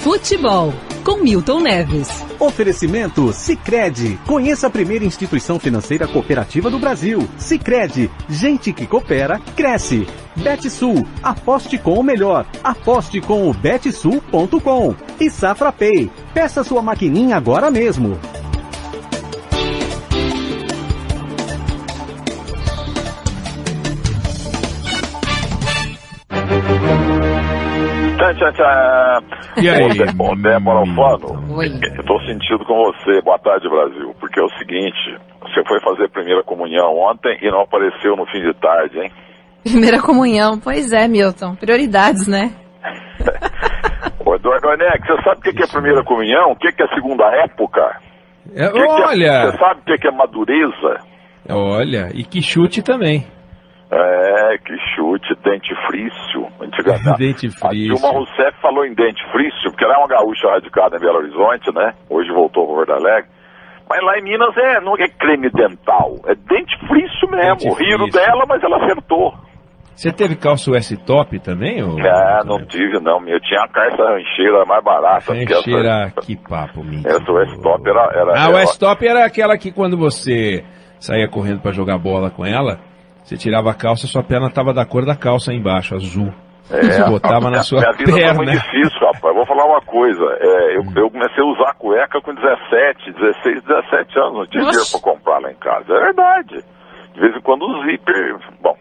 Futebol com Milton Neves. Oferecimento Sicredi. Conheça a primeira instituição financeira cooperativa do Brasil. Sicredi. Gente que coopera cresce. Betsul. Aposte com o melhor. Aposte com o betsul.com. E Safra Pay. Peça sua maquininha agora mesmo. Tchau, tchau, tchau. E aí? Ô, Débora Alfano, eu tô sentindo com você. Boa tarde, Brasil. Porque é o seguinte, você foi fazer primeira comunhão ontem e não apareceu no fim de tarde, hein? Primeira comunhão, pois é, Milton. Prioridades, né? Ô, Eduardo Onex, você sabe o que que é primeira comunhão? O que que é segunda época? É, que que é- olha, Você sabe o que que é madureza? olha, e que chute também. É, que chute, dentifrício. Antigamente. Dentifrício. A Dilma Rousseff falou em dentifrício, porque ela é uma gaúcha radicada em Belo Horizonte, né? Hoje voltou para Porto Alegre. Mas lá em Minas é, não é creme dental, é dentifrício mesmo. Dentifrício. Riram dela, mas ela acertou. Você teve calça US top também? Ou... É, não tive não, eu tinha a calça rancheira mais barata. porque essa- Rancheira, que papo, Milton. Essa West-Top era... era A era- US top era aquela que quando você saía correndo pra jogar bola com ela, você tirava a calça, sua perna tava da cor da calça aí embaixo, azul. Você botava na sua minha vida foi perna. muito difícil, rapaz. Vou falar uma coisa. É, eu, eu comecei a usar cueca com 17, 16, 17 anos. Não tinha Nossa. dinheiro pra comprar lá em casa. É verdade. De vez em quando o zíper. Bom.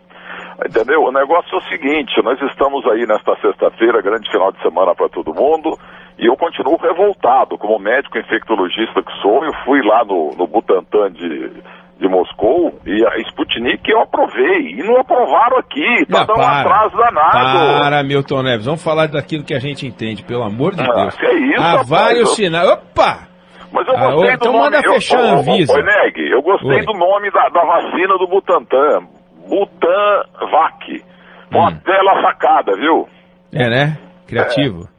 Entendeu? O negócio é o seguinte, nós estamos aí nesta sexta-feira, grande final de semana para todo mundo, e eu continuo revoltado, como médico infectologista que sou, eu fui lá no, no Butantan de, de Moscou, e a Sputnik eu aprovei, e não aprovaram aqui, tá Não, dando um atraso danado. Para, Milton Neves. Vamos falar daquilo que a gente entende, pelo amor de Ah, Deus. que isso, Há rapaz, vários eu- sinais. Opa! Mas eu Ah, gostei ô, então do nome. manda fechar a eu, ô, Anvisa. ô, Neg, eu gostei Oi. do nome da, da vacina do Butantan. Butanvac. Foi Hum. uma bela sacada, viu? É, né? Criativo. É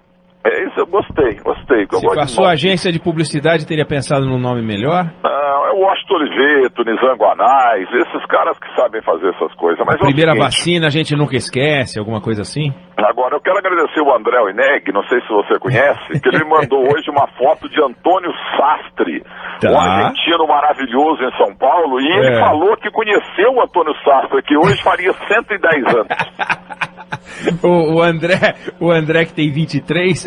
isso, eu gostei, gostei. eu Se a sua agência de publicidade teria pensado num nome melhor? Não, é o Washington Oliveto, Nizango Anais, esses caras que sabem fazer essas coisas. Mas é o Primeira seguinte, vacina a gente nunca esquece, alguma coisa assim? Agora, eu quero agradecer o André Oineg, não sei se você conhece, que ele me mandou hoje uma foto de Antônio Sastre, Tá. um argentino maravilhoso em São Paulo, e ele É. falou que conheceu o Antônio Sastre, que hoje faria 110 anos. O, o André, o André que tem 23,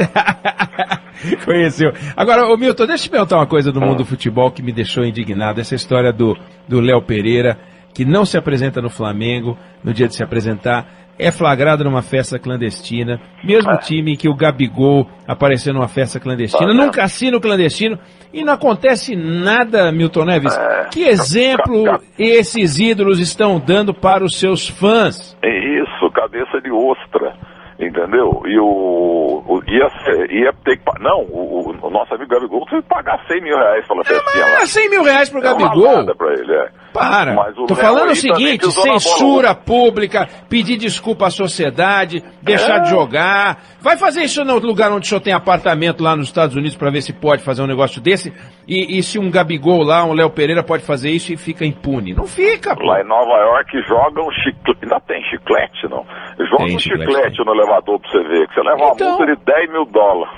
conheceu. Agora, ô Milton, deixa eu te perguntar uma coisa do mundo do futebol que me deixou indignado. Essa história do do Léo Pereira, que não se apresenta no Flamengo no dia de se apresentar, é flagrado numa festa clandestina. Mesmo time que o Gabigol apareceu numa festa clandestina, num cassino clandestino, e não acontece nada, Milton Neves. Que exemplo esses ídolos estão dando para os seus fãs? É isso, cabeça de ostra, entendeu? E o, o- ia, ia ter que não, o, o nosso amigo Gabigol teve que pagar 100 mil reais pela festinha lá. Ah, 100 mil reais pro É Gabigol? nada pra ele, é. Para. Mas o Tô Léo falando o seguinte, censura pública, pedir desculpa à sociedade, deixar É. de jogar. Vai fazer isso no lugar onde o senhor tem apartamento lá nos Estados Unidos para ver se pode fazer um negócio desse. E, e se um Gabigol lá, um Léo Pereira pode fazer isso e fica impune. Não fica, pô. Lá em Nova York jogam chiclete. Ainda tem chiclete, não? Joga Tem um chiclete, chiclete, no elevador pra você ver, que você leva uma Então. multa de 10 mil dólares.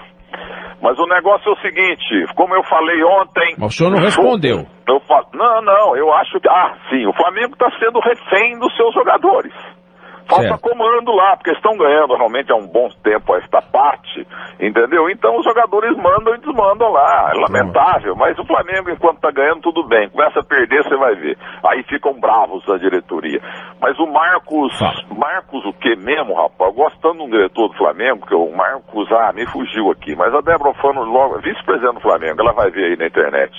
Mas o negócio é o seguinte, como eu falei ontem. Mas o senhor não respondeu. Eu fa... Não, não, eu acho que. Ah, sim, o Flamengo está sendo refém dos seus jogadores. Falta Certo. comando lá, porque estão ganhando realmente há um bom tempo esta parte, entendeu? Então os jogadores mandam e desmandam lá. É lamentável, mas o Flamengo, enquanto está ganhando, tudo bem. Começa a perder, você vai ver. Aí ficam bravos a diretoria. Mas o Marcos, Marcos o que mesmo, rapaz? Tanto de um diretor do Flamengo, que o Marcos, ah, me fugiu aqui. Mas a Débora Fano, logo, vice-presidente do Flamengo, ela vai ver aí na internet.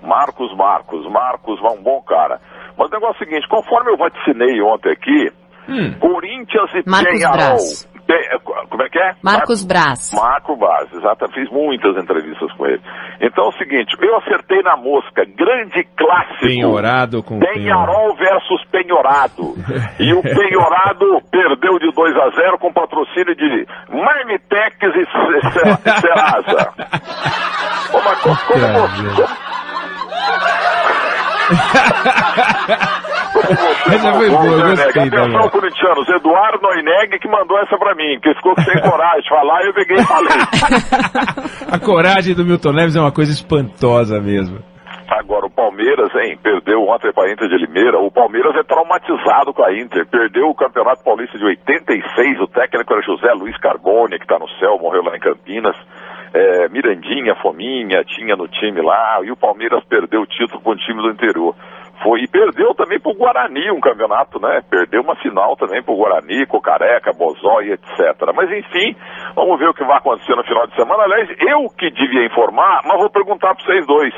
Marcos, Marcos, Marcos, um bom cara. Mas o negócio é o seguinte, conforme eu vaticinei ontem aqui, Corinthians e Marcos Penharol. Braz. Como é que é? Marcos Braz. Marco Braz, exato. Fiz muitas entrevistas com ele. Então é o seguinte, eu acertei na mosca, grande clássico. Penhorado com Penharol versus Penhorado. E o Penhorado perdeu de 2 a 0 com patrocínio de Marmitex e Serasa. Ô, mas como, como, como, Essa foi boa, gostei Atenção, corintianos, Eduardo Noineg que mandou essa pra mim, que ficou sem coragem de falar, eu peguei e falei. A coragem do Milton Neves é uma coisa espantosa mesmo. Agora o Palmeiras, hein, perdeu ontem para a Inter de Limeira. O Palmeiras é traumatizado com a Inter. Perdeu o Campeonato Paulista de 86. O técnico era José Luiz Carbone, que está no céu, morreu lá em Campinas. É, Mirandinha, Fominha, tinha no time lá. E o Palmeiras perdeu o título com o time do interior. Foi, e perdeu também pro Guarani um campeonato, né? Perdeu uma final também pro Guarani, com Careca, Bozó etc. Mas enfim, vamos ver o que vai acontecer no final de semana. Aliás, eu que devia informar, mas vou perguntar para vocês dois.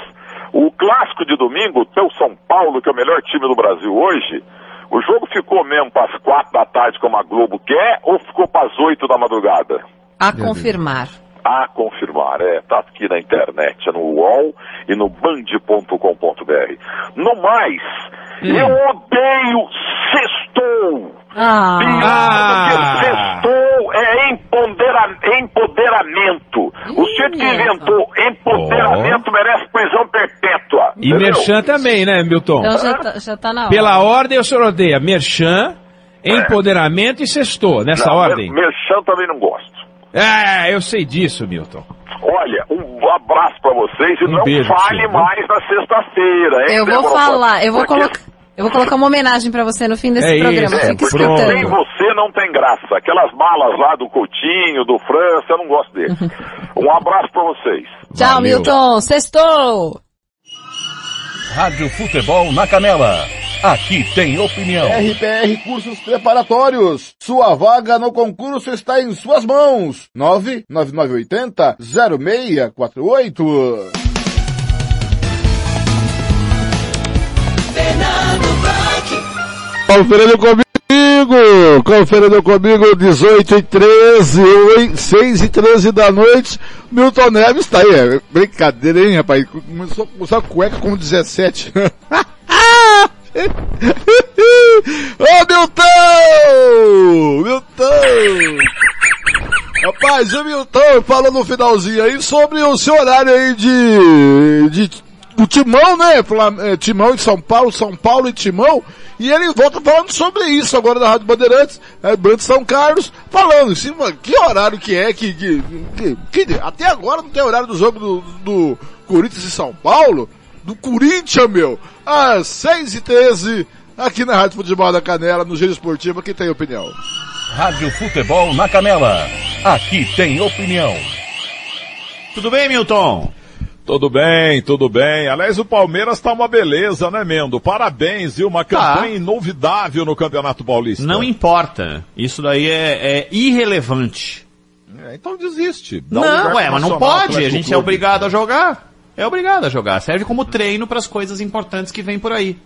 O clássico de domingo, o teu São Paulo, que é o melhor time do Brasil hoje, o jogo ficou mesmo para as quatro da tarde, como a Globo quer, ou ficou para as oito da madrugada? A confirmar. A confirmar, é, tá aqui na internet, é no UOL e no band.com.br. No mais, eu odeio sextou. Ah. Pior do que sextou é empodera- empoderamento. O sujeito que inventou empoderamento merece prisão perpétua. E entendeu? Merchan também, né, Milton? Então já tá, já tá na hora. Pela ordem, o senhor odeia Merchan, empoderamento e sextou, nessa Não, ordem. Mer- Merchan também não gosto. É, eu sei disso, Milton. Olha, um abraço pra vocês e Um não beijo fale viu? mais na sexta-feira? Eu vou falar, eu vou Porque- colocar. Eu vou colocar uma homenagem pra você no fim desse É programa. isso, É, Fica sem escutando. você não tem graça. Aquelas malas lá do Coutinho, do França, eu não gosto dele. um abraço pra vocês. Tchau, Milton. Sextou. Rádio Futebol na Canela. Aqui tem opinião. RPR Cursos Preparatórios. Sua vaga no concurso está em suas mãos. 99980 0648. Conferindo comigo, conferindo comigo, 18 e 13, 6 e 13 da noite, Milton Neves tá aí, é brincadeira, hein, rapaz, começou a usar cueca com 17. Ô Milton! Milton! Rapaz, o Milton falou no finalzinho aí sobre o seu horário aí de, de o Timão, né? Eh, Timão e São Paulo, São Paulo e Timão. E ele volta falando sobre isso agora na Rádio Bandeirantes, é, Band São Carlos, falando assim, mano, que horário que é, que, que, que- que- até agora não tem horário do jogo do, do Corinthians e São Paulo, do Corinthians, meu, às 6 e 13 aqui na Rádio Futebol da Canela, no Giro Esportivo, quem tem opinião? Rádio Futebol na Canela. Aqui tem opinião. Tudo bem, Milton? Tudo bem, tudo bem. Aliás, o Palmeiras tá uma beleza, né, Mendo? Parabéns, viu? Uma campanha inovidável no Campeonato Paulista. Não importa. Isso daí é, é irrelevante. É, então desiste. Dá um Não, pro ué, mas não pode. A gente é obrigado a jogar. É obrigado a jogar. Serve como treino para as coisas importantes que vêm por aí.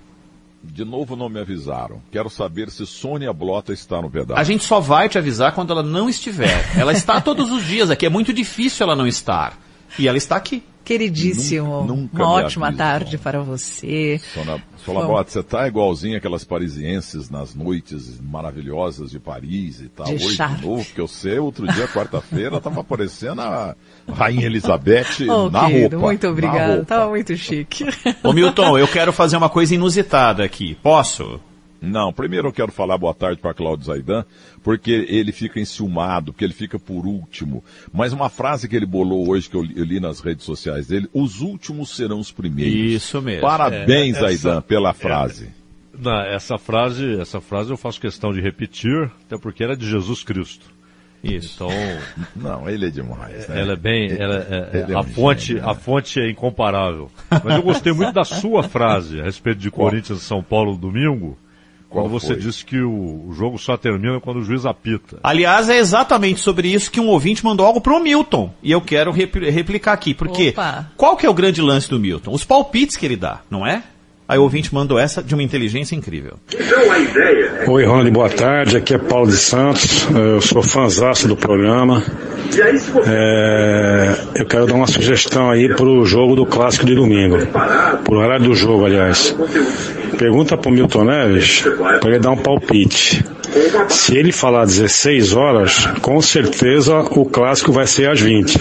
De novo não me avisaram. Quero saber se Sônia Blota está no pedaço. A gente só vai te avisar quando ela não estiver. Ela está todos os dias aqui. É muito difícil ela não estar. E ela está aqui. Queridíssimo, nunca uma me ótima avisa. tarde para você. Sônia Blota, você tá igualzinho aquelas parisienses nas noites maravilhosas de Paris e tal. De Hoje charme. de novo, porque eu sei, outro dia, quarta-feira, tava aparecendo a Rainha Elizabeth Oh, na querido, roupa. muito na obrigada. roupa. Tava muito chique. Ô Milton, eu quero fazer uma coisa inusitada aqui. Posso? Não, primeiro eu quero falar boa tarde para Cláudio Zaidan, porque ele fica enciumado, porque ele fica por último. Mas uma frase que ele bolou hoje, que eu li, nas redes sociais dele, os últimos serão os primeiros. Isso mesmo. Parabéns, É, essa- Zaidan, pela frase. Na, essa frase, essa frase eu faço questão de repetir, até porque era de Jesus Cristo. Isso. Então, Não, ele é demais. né? ela é bem, ela é- Ele é a fonte, gênio, né? a fonte é incomparável. Mas eu gostei muito da sua frase a respeito de Corinthians e São Paulo domingo, Qual quando você foi? disse que o, o jogo só termina quando o juiz apita. Aliás, é exatamente sobre isso que um ouvinte mandou algo pro Milton. E eu quero repli- replicar aqui. Porque Opa. qual que é o grande lance do Milton? Os palpites que ele dá, não é? Aí o ouvinte mandou essa de uma inteligência incrível. Oi, Ronald, boa tarde. Aqui é Paulo de Santos. Eu sou fãzaço do programa. É, eu quero dar uma sugestão aí pro jogo do clássico de domingo. Pro horário do jogo, aliás. Pergunta pro Milton Neves para ele dar um palpite. Se ele falar 16 horas, com certeza o clássico vai ser às 20.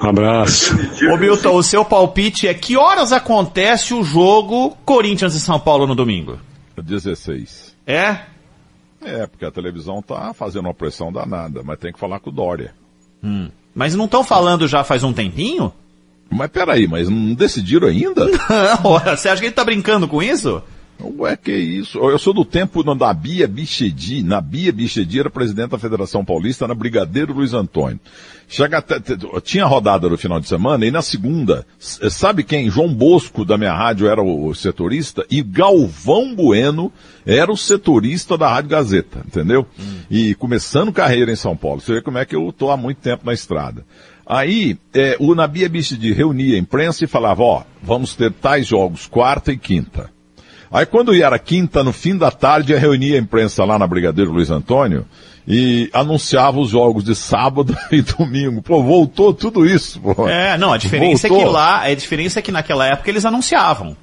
Abraço. Ô Milton, o seu palpite é que horas acontece o jogo Corinthians e São Paulo no domingo? 16. É? É, porque a televisão tá fazendo uma pressão danada, mas tem que falar com o Dória. Hum. Mas não estão falando já faz um tempinho? Mas peraí, mas não decidiram ainda? Não, você acha que ele tá brincando com isso? Ué, que isso? Eu sou do tempo da Bia Bichedi. Na Bia Bichedi era presidente da Federação Paulista, na Brigadeiro Luiz Antônio. Chega até, tinha rodada no final de semana e na segunda, s- sabe quem? João Bosco da minha rádio era o setorista e Galvão Bueno era o setorista da Rádio Gazeta, entendeu? E começando carreira em São Paulo. Você vê como é que eu tô há muito tempo na estrada. Aí, é, o Nabia Bichedi reunia a imprensa e falava, ó, vamos ter tais jogos quarta e quinta. Aí quando era quinta, no fim da tarde, eu reunia a imprensa lá na Brigadeiro Luiz Antônio e anunciava os jogos de sábado e domingo. Pô, voltou tudo isso, pô. É, não, a diferença é Voltou. que lá, a diferença é que naquela época eles anunciavam.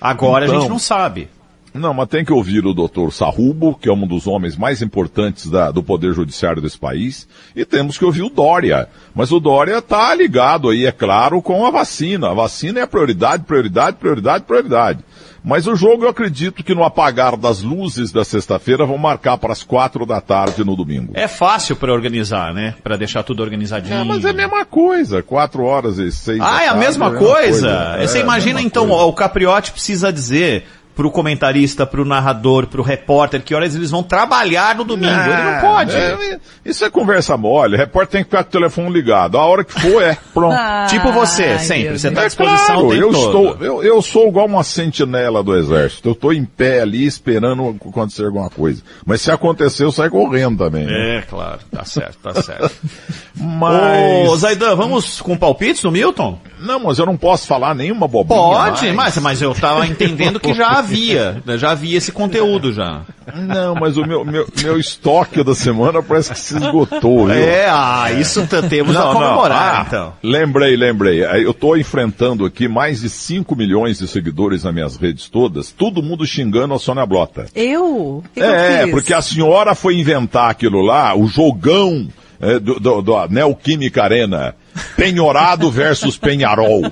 Agora a Então. gente não sabe. Não, mas tem que ouvir o doutor Sarrubo, que é um dos homens mais importantes da- do Poder Judiciário desse país, e temos que ouvir o Dória. Mas o Dória está ligado aí, é claro, com a vacina. A vacina é a prioridade, prioridade, prioridade, prioridade. Mas o jogo eu acredito que no apagar das luzes da sexta-feira vão marcar para as quatro da tarde no domingo. É fácil pra organizar, né? Pra deixar tudo organizadinho. É, mas é a mesma coisa, quatro horas e seis da Ah, é a tarde, mesma é coisa? É, Você é a imagina mesma então, coisa. o Capriotti precisa dizer pro comentarista, pro narrador, pro repórter, que horas eles vão trabalhar no domingo. Ele não pode. é, isso é conversa mole. O repórter tem que ficar com o telefone ligado. A hora que for é, pronto. tipo você, sempre. Você tá à É disposição claro, o tempo eu todo. estou, eu, eu sou igual uma sentinela do exército. Eu estou em pé ali esperando acontecer alguma coisa. Mas se acontecer, eu saio correndo também. né? É, claro. Tá certo, tá certo. Mas- Ô, Zaidan, vamos com palpites no Milton? Não, mas eu não posso falar nenhuma bobinha. Pode, mais. mas, mas eu tava entendendo que já havia. né, Já havia esse conteúdo já. Não, mas o meu, meu, meu estoque da semana parece que se esgotou, viu? É, ah, isso t- temos a comemorar, Ah, então. Lembrei, lembrei. Eu estou enfrentando aqui mais de 5 milhões de seguidores nas minhas redes todas, todo mundo xingando a Sônia Blota. Eu? O que que é, eu fiz? porque a senhora foi inventar aquilo lá, o jogão é, do, do, do Neoquímica Arena. Penhorado versus Penharol.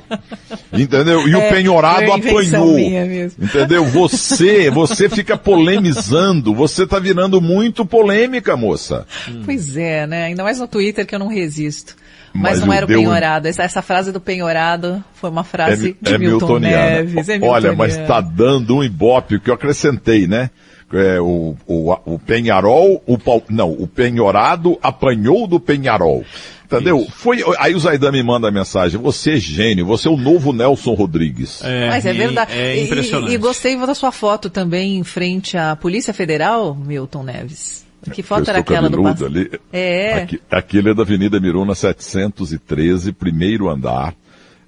Entendeu? E o É, Penhorado foi invenção apanhou. Entendeu? Você, você fica polemizando. Você tá virando muito polêmica, moça. Pois é, né? Ainda mais no Twitter que eu não resisto. Mas, Mas não era o deu- penhorado. Essa, essa frase do penhorado foi uma frase é, de é Milton miltoniana. Neves. É Olha, mas miltoniana. tá dando um ibope que eu acrescentei, né? É, o, o, o Penharol, o pau, não, o Penhorado apanhou do Penharol. Entendeu? Foi, aí o Zaidan me manda a mensagem, você é gênio, você é o novo Nelson Rodrigues. Mas é verdade. É E- impressionante. E, e gostei da sua foto também em frente à Polícia Federal, Milton Neves. Que foto era aquela do passado? ali. É. Aqui, aquilo é da Avenida Miruna 713, primeiro andar.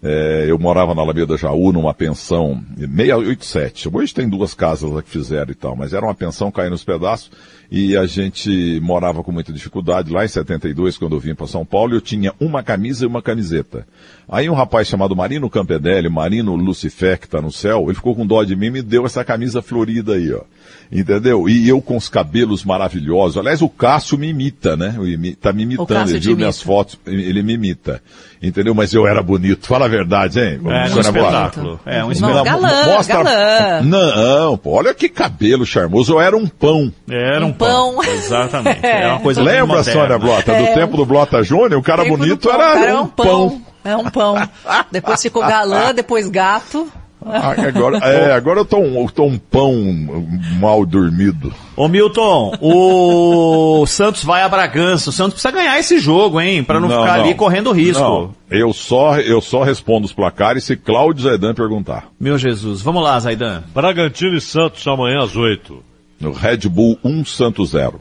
É, eu morava na Alameda Jaú, numa pensão 687. Hoje tem duas casas lá que fizeram e tal, mas era uma pensão caindo nos pedaços e a gente morava com muita dificuldade lá em 72, quando eu vim para São Paulo, eu tinha uma camisa e uma camiseta. Aí um rapaz chamado Marino Campedelli, Marino Lucifer, que está no céu, ele ficou com dó de mim e me deu essa camisa florida aí, ó. Entendeu? E eu com os cabelos maravilhosos. Aliás, o Cássio me imita, né? Tá me imitando, ele viu imita. minhas fotos, ele me imita. Entendeu? Mas eu era bonito. Fala a verdade, hein? É, um espetáculo. É, um Não, espetáculo. galã, galã. Não, pô, olha que cabelo charmoso. Eu era um pão. Era um pão. pão. Exatamente. É uma coisa Lembra. Sônia Blota? É. Do tempo do Blota Júnior, o cara bonito pão, era cara, um, um pão. É um pão. Depois ficou galã, depois gato. Ah, Agora, é, agora eu tô um, eu tô um pão mal dormido. Ô Milton, o Santos vai a Bragança. O Santos precisa ganhar esse jogo, hein? Pra não, ficar ali correndo risco. Não, eu só, eu só respondo os placares se Cláudio Zaidan perguntar. Meu Jesus. Vamos lá, Zaidan. Bragantino e Santos amanhã às 8. No Red Bull 1 Santos 0.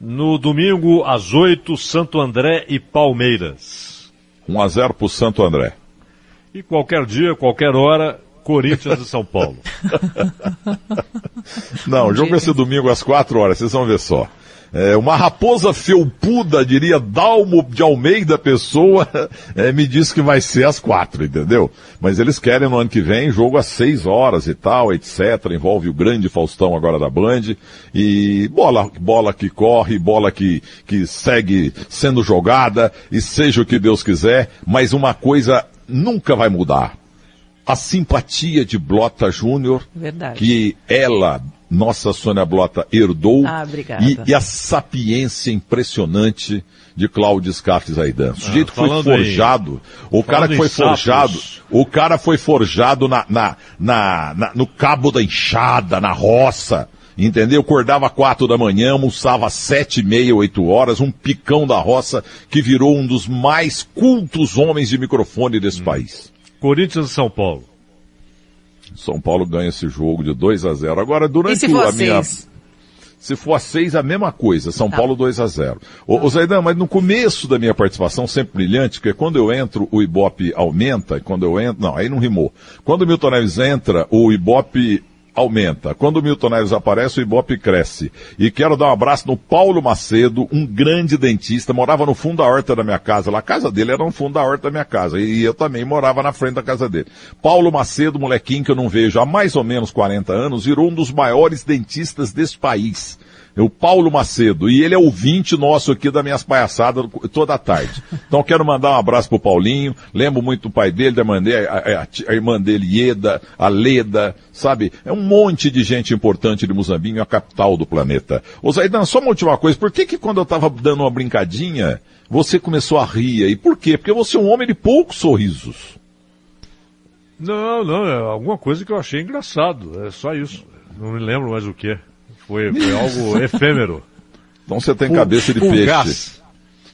No domingo às 8, Santo André e Palmeiras. 1 a 0 pro Santo André. E qualquer dia, qualquer hora, Corinthians e São Paulo. Não, o jogo vai ser domingo às 4 horas, vocês vão ver só. É, uma raposa felpuda, diria Dalmo de Almeida Pessoa, é, me disse que vai ser às quatro, entendeu? Mas eles querem no ano que vem jogo às seis horas e tal, etc. Envolve o grande Faustão agora da Band. E bola, bola que corre, bola que, que segue sendo jogada, e seja o que Deus quiser, mas uma coisa nunca vai mudar. A simpatia de Blota Júnior, que ela, nossa Sônia Blota, herdou. Ah. E, e a sapiência impressionante de Cláudio Scaff Zaidan. O sujeito que foi forjado, o cara que foi sapos. forjado, o cara foi forjado na, na, na, na- no cabo da enxada, na roça. Entendeu? Acordava quatro da manhã, almoçava às sete e meia, oito horas, um picão da roça que virou um dos mais cultos homens de microfone Hum. desse país. Corinthians e São Paulo. São Paulo ganha esse jogo de 2 a 0. Agora, durante E se for a minha. seis? Se for a 6, a mesma coisa. São Tá. Paulo 2 a 0. Ô, ô Zaidan, mas no começo da minha participação, sempre brilhante, porque quando eu entro, o Ibope aumenta, e quando eu entro, não, aí não rimou. Quando o Milton Neves entra, o Ibope aumenta. Quando o Milton Neves aparece, o Ibope cresce. E quero dar um abraço no Paulo Macedo, um grande dentista, morava no fundo da horta da minha casa. A casa dele era no fundo da horta da minha casa. E eu também morava na frente da casa dele. Paulo Macedo, molequinho que eu não vejo há mais ou menos 40 anos, virou um dos maiores dentistas desse país. É o Paulo Macedo, e ele é ouvinte nosso aqui das minhas palhaçadas toda a tarde. Então quero mandar um abraço pro Paulinho, lembro muito do pai dele, da irmã dele, a, a- a irmã dele, Ieda, a Leda, sabe? É um monte de gente importante de Muzambinho, a capital do planeta. Ô Zaidan, só uma última coisa, por que que quando eu tava dando uma brincadinha, você começou a rir aí? Por quê? Porque você é um homem de poucos sorrisos. Não, não, é alguma coisa que eu achei engraçado. É só isso. Não me lembro mais o que. Foi, foi algo efêmero. Então você tem cabeça de fugaz. peixe.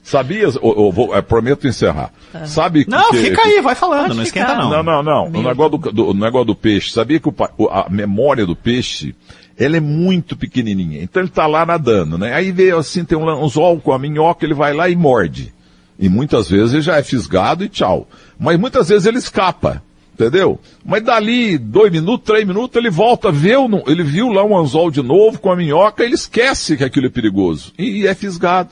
Sabias, eu, eu vou, eu prometo encerrar. Sabe que- Não, que- fica aí, vai falando, não esquenta não. Não, não, não. O negócio do, do- o negócio do peixe. Sabia que o a memória do peixe, ela é muito pequenininha. Então ele tá lá nadando, né? Aí vê assim, tem um anzol com a minhoca, ele vai lá e morde. E muitas vezes ele já é fisgado e tchau. Mas muitas vezes ele escapa. Entendeu? Mas dali dois minutos, três minutos, ele volta, vê, ele viu lá um anzol de novo com a minhoca, ele esquece que aquilo é perigoso. E, e é fisgado.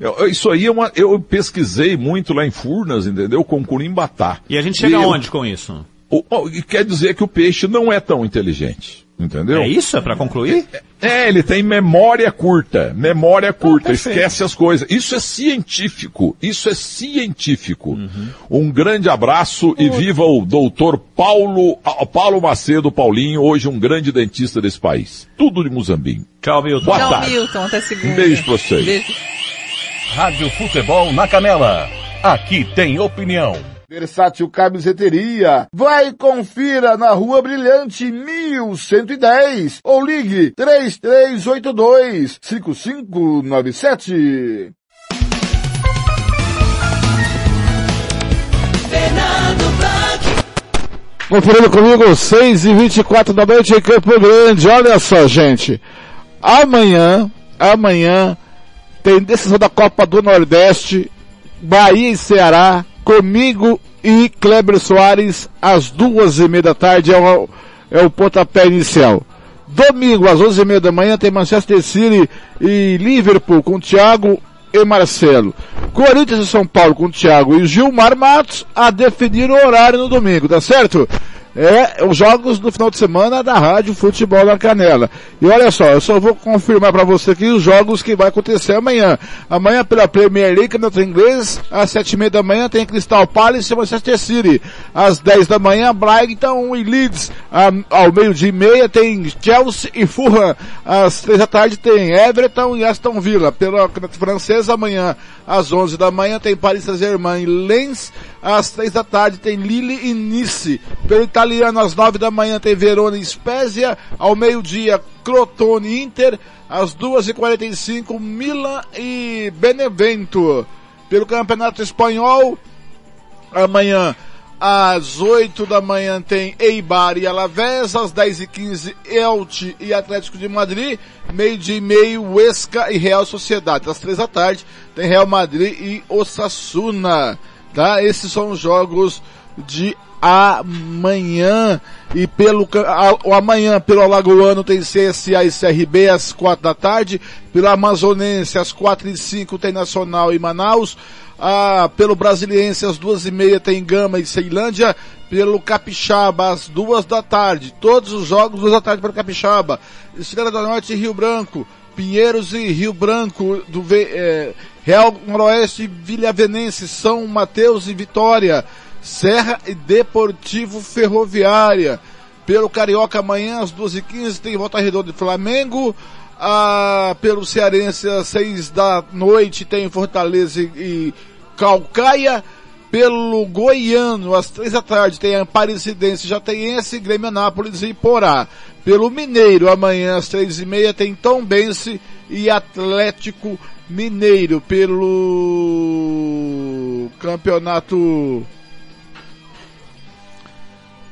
Eu- eu- isso aí é uma, eu pesquisei muito lá em Furnas, entendeu? Com curimbatá. E a gente chega E eu- aonde com isso? o- o- e quer dizer que o peixe não é tão inteligente. Entendeu? É isso? É pra concluir? É, ele tem memória curta. Memória curta. perfeito. esquece as coisas. Isso é científico. Isso é científico. Uhum. Um grande abraço e viva o doutor Paulo, ah, Paulo Macedo Paulinho, hoje um grande dentista desse país. Tudo de Muzambinho. Tchau, Milton. Boa Tchau, tarde. Milton. Até segunda. Um beijo pra vocês. Beijo. Rádio Futebol na Canela. Aqui tem opinião. Versátil Camiseteria. Vai e confira na Rua Brilhante 1110 ou ligue 3382 5597. Fernando Blanc. Conferindo comigo, 6 e 24 da noite em Campo Grande. Olha só, gente. Amanhã, amanhã, tem decisão da Copa do Nordeste, Bahia e Ceará, comigo e Kleber Soares, às duas e meia da tarde, é o, é o pontapé inicial. Domingo, às onze e meia da manhã, tem Manchester City e Liverpool com Thiago e Marcelo. Corinthians e São Paulo com Thiago e Gilmar Matos a definir o horário no domingo, tá certo? É os jogos do final de semana da Rádio Futebol na Canela. E olha só, eu só vou confirmar para você aqui os jogos que vai acontecer amanhã. Amanhã pela Premier League, Campeonato Inglês, às sete e meia da manhã tem Crystal Palace e Manchester City. Às dez da manhã, Brighton e Leeds. ao meio-dia e meia tem Chelsea e Fulham. Às três da tarde tem Everton e Aston Villa. Pela Campeonato Francesa, amanhã às onze da manhã tem Paris Saint-Germain e Lens. Às três da tarde tem Lille e Nice. Pelo italiano, às nove da manhã tem Verona e Spezia. Ao meio-dia, Crotone Inter. Às duas e quarenta e cinco, Milan e Benevento. Pelo Campeonato Espanhol, amanhã às 8 da manhã tem Eibar e Alavés, às 10 e 15 Elche e Atlético de Madrid, meio dia e meio Huesca e Real Sociedade. Às 3 da tarde tem Real Madrid e Osasuna tá? Esses são os jogos de amanhã. E pelo o amanhã pelo Alagoano tem CSA e CRB às quatro da tarde, pelo Amazonense às quatro e cinco tem Nacional e Manaus, ah, pelo Brasiliense às duas e meia tem Gama e Ceilândia, pelo Capixaba às duas da tarde, todos os jogos duas da tarde para o Capixaba, Estrela da Norte e Rio Branco, Pinheiros e Rio Branco, do é, Real Noroeste, Vilhavenense, São Mateus e Vitória, Serra e Deportivo Ferroviária. Pelo Carioca amanhã às 12h15 tem Volta Redonda de Flamengo. Ah, pelo Cearense às 6 da noite tem Fortaleza e Calcaia. Pelo Goiano, às três da tarde, tem Aparecidense, Jataiense, Grêmio Anápolis e Porá. Pelo Mineiro, amanhã às três e meia, tem Tombense e Atlético Mineiro. Pelo Campeonato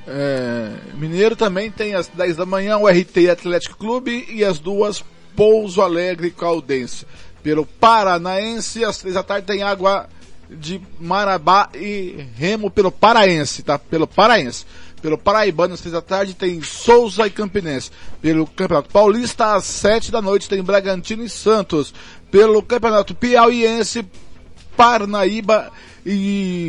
é, Mineiro também tem às 10 da manhã o RT Atlético Clube e as duas Pouso Alegre Caldense. Pelo Paranaense, às três da tarde tem Água de Marabá e Remo pelo Paraense, tá? Pelo Paraense. Pelo Paraibano, às seis da tarde, tem Souza e Campinense. Pelo Campeonato Paulista, às sete da noite, tem Bragantino e Santos. Pelo Campeonato Piauiense, Parnaíba e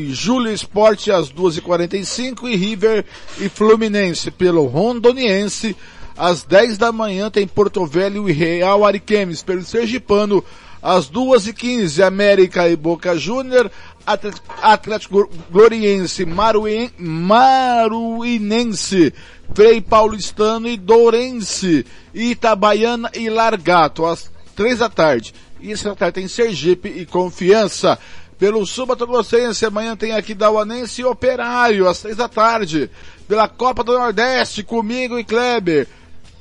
Júlio Esporte às duas e quarenta e cinco e River e Fluminense. Pelo Rondoniense, às dez da manhã, tem Porto Velho e Real Ariquemes. Pelo Sergipano, às duas e quinze, América e Boca Júnior, Atlético Gloriense, Maruinense, Frei Paulistano e Dourense, Itabaiana e Largato, às três da tarde. E essa tarde tem Sergipe e Confiança. Pelo Subatogrossense, amanhã tem aqui Dauanense e Operário, às seis da tarde. Pela Copa do Nordeste, comigo e Kleber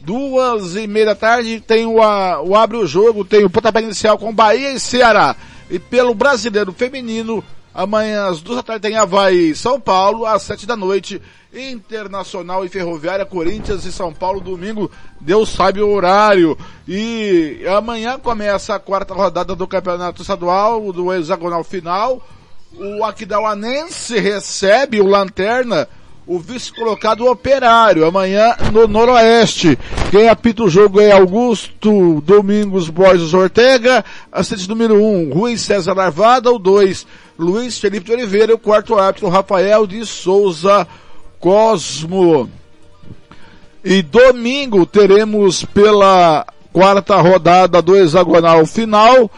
duas e meia da tarde tem o, o Abre o Jogo, tem o pontapé inicial com Bahia e Ceará. E pelo Brasileiro Feminino, amanhã às duas da tarde tem Havaí e São Paulo, às sete da noite, Internacional e Ferroviária, Corinthians e São Paulo, domingo, Deus sabe o horário. E amanhã começa a quarta rodada do Campeonato Estadual, do hexagonal final. O Aquidauanense recebe o Lanterna, o vice-colocado Operário, amanhã no Noroeste. Quem apita o jogo é Augusto Domingos Borges Ortega, assistente número 1, um, Rui César Larvada, o 2, Luiz Felipe de Oliveira, o quarto árbitro, Rafael de Souza Cosmo. E domingo teremos pela quarta rodada do hexagonal final,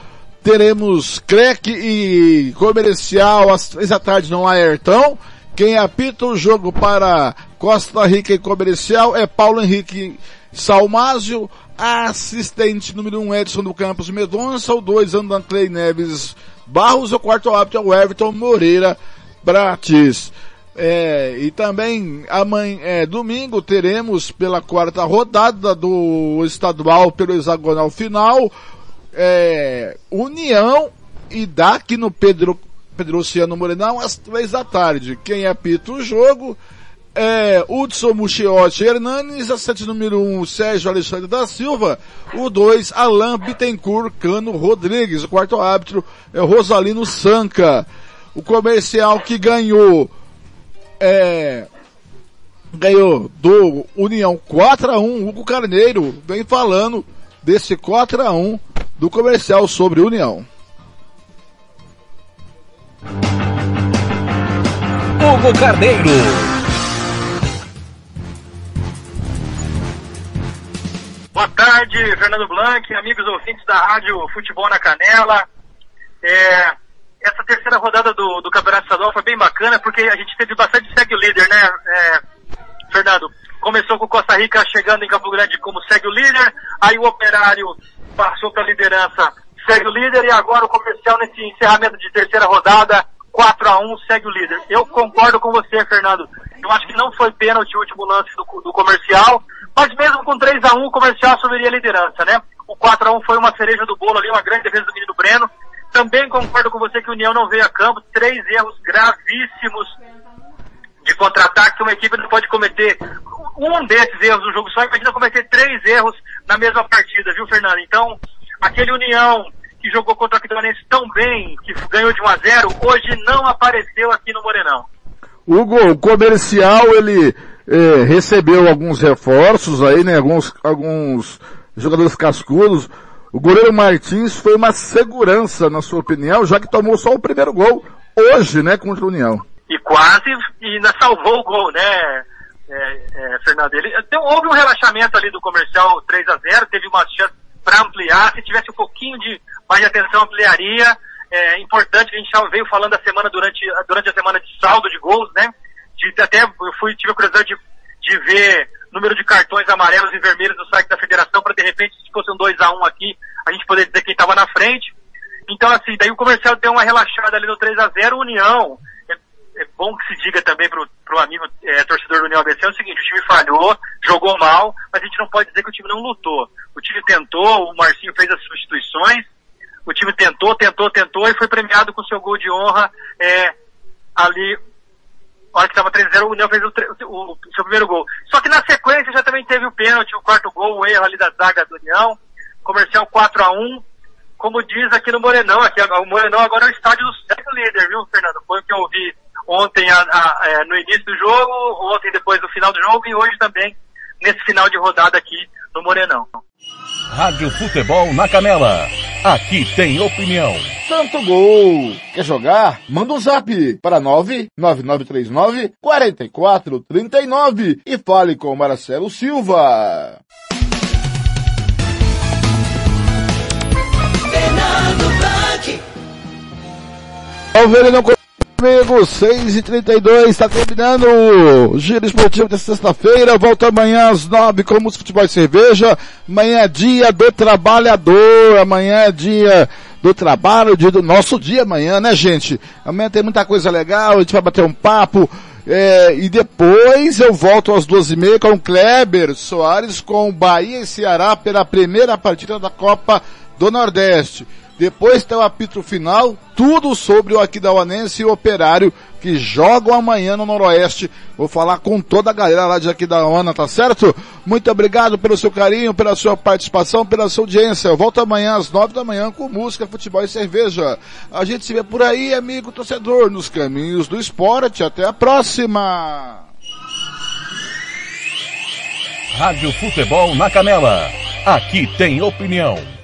teremos CREC e comercial às três da tarde no Laertão. Quem apita o jogo para Costa Rica e Comercial é Paulo Henrique Salmásio, assistente número 1 um, Edson do Campos Medonça, o 2 Andan Clay Neves Barros, o quarto árbitro é o Everton Moreira Bratis. É, e também amanhã, é, domingo teremos pela quarta rodada do estadual pelo hexagonal final, é, União e daqui no Pedro Pedro Luciano Morenão às três da tarde. Quem apita o jogo é Hudson Muchiotti Hernanes, assistente número um, Sérgio Alexandre da Silva, o dois, Alain Bittencourt Cano Rodrigues, o quarto árbitro é Rosalino Sanca. O comercial que ganhou é, ganhou do União 4x1. Hugo Carneiro vem falando desse 4x1 do comercial sobre União. Hugo Carneiro. Boa tarde, Fernando Blanc, amigos ouvintes da Rádio Futebol na Canela. É, essa terceira rodada do, do Campeonato Estadual foi bem bacana, porque a gente teve bastante segue o líder, né, é, Fernando? Começou com Costa Rica chegando em Campo Grande como segue o líder, aí o Operário passou para a liderança, segue o líder, e agora o Comercial nesse encerramento de terceira rodada, 4 a 1 segue o líder. Eu concordo com você, Fernando. Eu acho que não foi pênalti o último lance do, do Comercial, mas mesmo com 3 a 1 o Comercial assumiria a liderança, né? O 4 a 1 foi uma cereja do bolo ali, uma grande defesa do menino Breno. Também concordo com você que o União não veio a campo, três erros gravíssimos de contra-ataque que uma equipe não pode cometer um desses erros no jogo só, imagina cometer três erros na mesma partida, viu, Fernando? Então, aquele União que jogou contra o Aquidauanense tão bem, que ganhou de 1 a 0 hoje não apareceu aqui no Morenão. Hugo, o comercial, ele eh, recebeu alguns reforços aí, né? Alguns, alguns jogadores cascudos. O goleiro Martins foi uma segurança, na sua opinião, já que tomou só o primeiro gol hoje, né, contra o União. E quase, e ainda salvou o gol, né, é, é, Fernando? Ele, então, houve um relaxamento ali do comercial 3 a 0 teve uma chance para ampliar, se tivesse um pouquinho de mais de atenção, ampliaria. É importante, a gente já veio falando a semana durante, durante a semana de saldo de gols, né? De, até eu fui, tive a curiosidade de, de ver número de cartões amarelos e vermelhos no site da federação para de repente, se fosse um 2 a 1 aqui, a gente poder dizer quem estava na frente. Então, assim, daí o comercial deu uma relaxada ali no 3 a 0 União. É, é bom que se diga também pro, pro amigo é, torcedor do União ABC é o seguinte, o time falhou, jogou mal, mas a gente não pode dizer que o time não lutou. O time tentou, o Marcinho fez as substituições, o time tentou, tentou, tentou e foi premiado com seu gol de honra é, ali hora que estava 3x0, o União fez o, o, o, seu primeiro gol. Só que na sequência já também teve o pênalti, o quarto gol, o erro ali da zaga do União. Comercial 4 a 1 Como diz aqui no Morenão, aqui, o Morenão agora é o estádio do século líder, viu, Fernando? Foi o que eu ouvi ontem a, a, a, no início do jogo, ontem depois do final do jogo e hoje também nesse final de rodada aqui no Morenão. Rádio Futebol na Canela. Aqui tem opinião. Santo Gol! Quer jogar? Manda um zap para 99939 4439 e fale com Marcelo Silva. Fernando Blanc. Alverino Amigo, 6 e 32 está terminando o Giro Esportivo desta sexta-feira. Volta amanhã às 9 com música, futebol e cerveja. Amanhã é dia do trabalhador. Amanhã é dia do trabalho, dia do nosso dia amanhã, né, gente? Amanhã tem muita coisa legal, a gente vai bater um papo. É, e depois eu volto às duas e meia com o Kleber Soares com Bahia e Ceará pela primeira partida da Copa do Nordeste. Depois tem o apito final, tudo sobre o Aquidauanense e o Operário que jogam amanhã no Noroeste. Vou falar com toda a galera lá de Aquidauana, tá certo? Muito obrigado pelo seu carinho, pela sua participação, pela sua audiência. Eu volto amanhã às nove da manhã com música, futebol e cerveja. A gente se vê por aí, amigo torcedor, nos caminhos do esporte. Até a próxima! Rádio Futebol na Canela. Aqui tem opinião.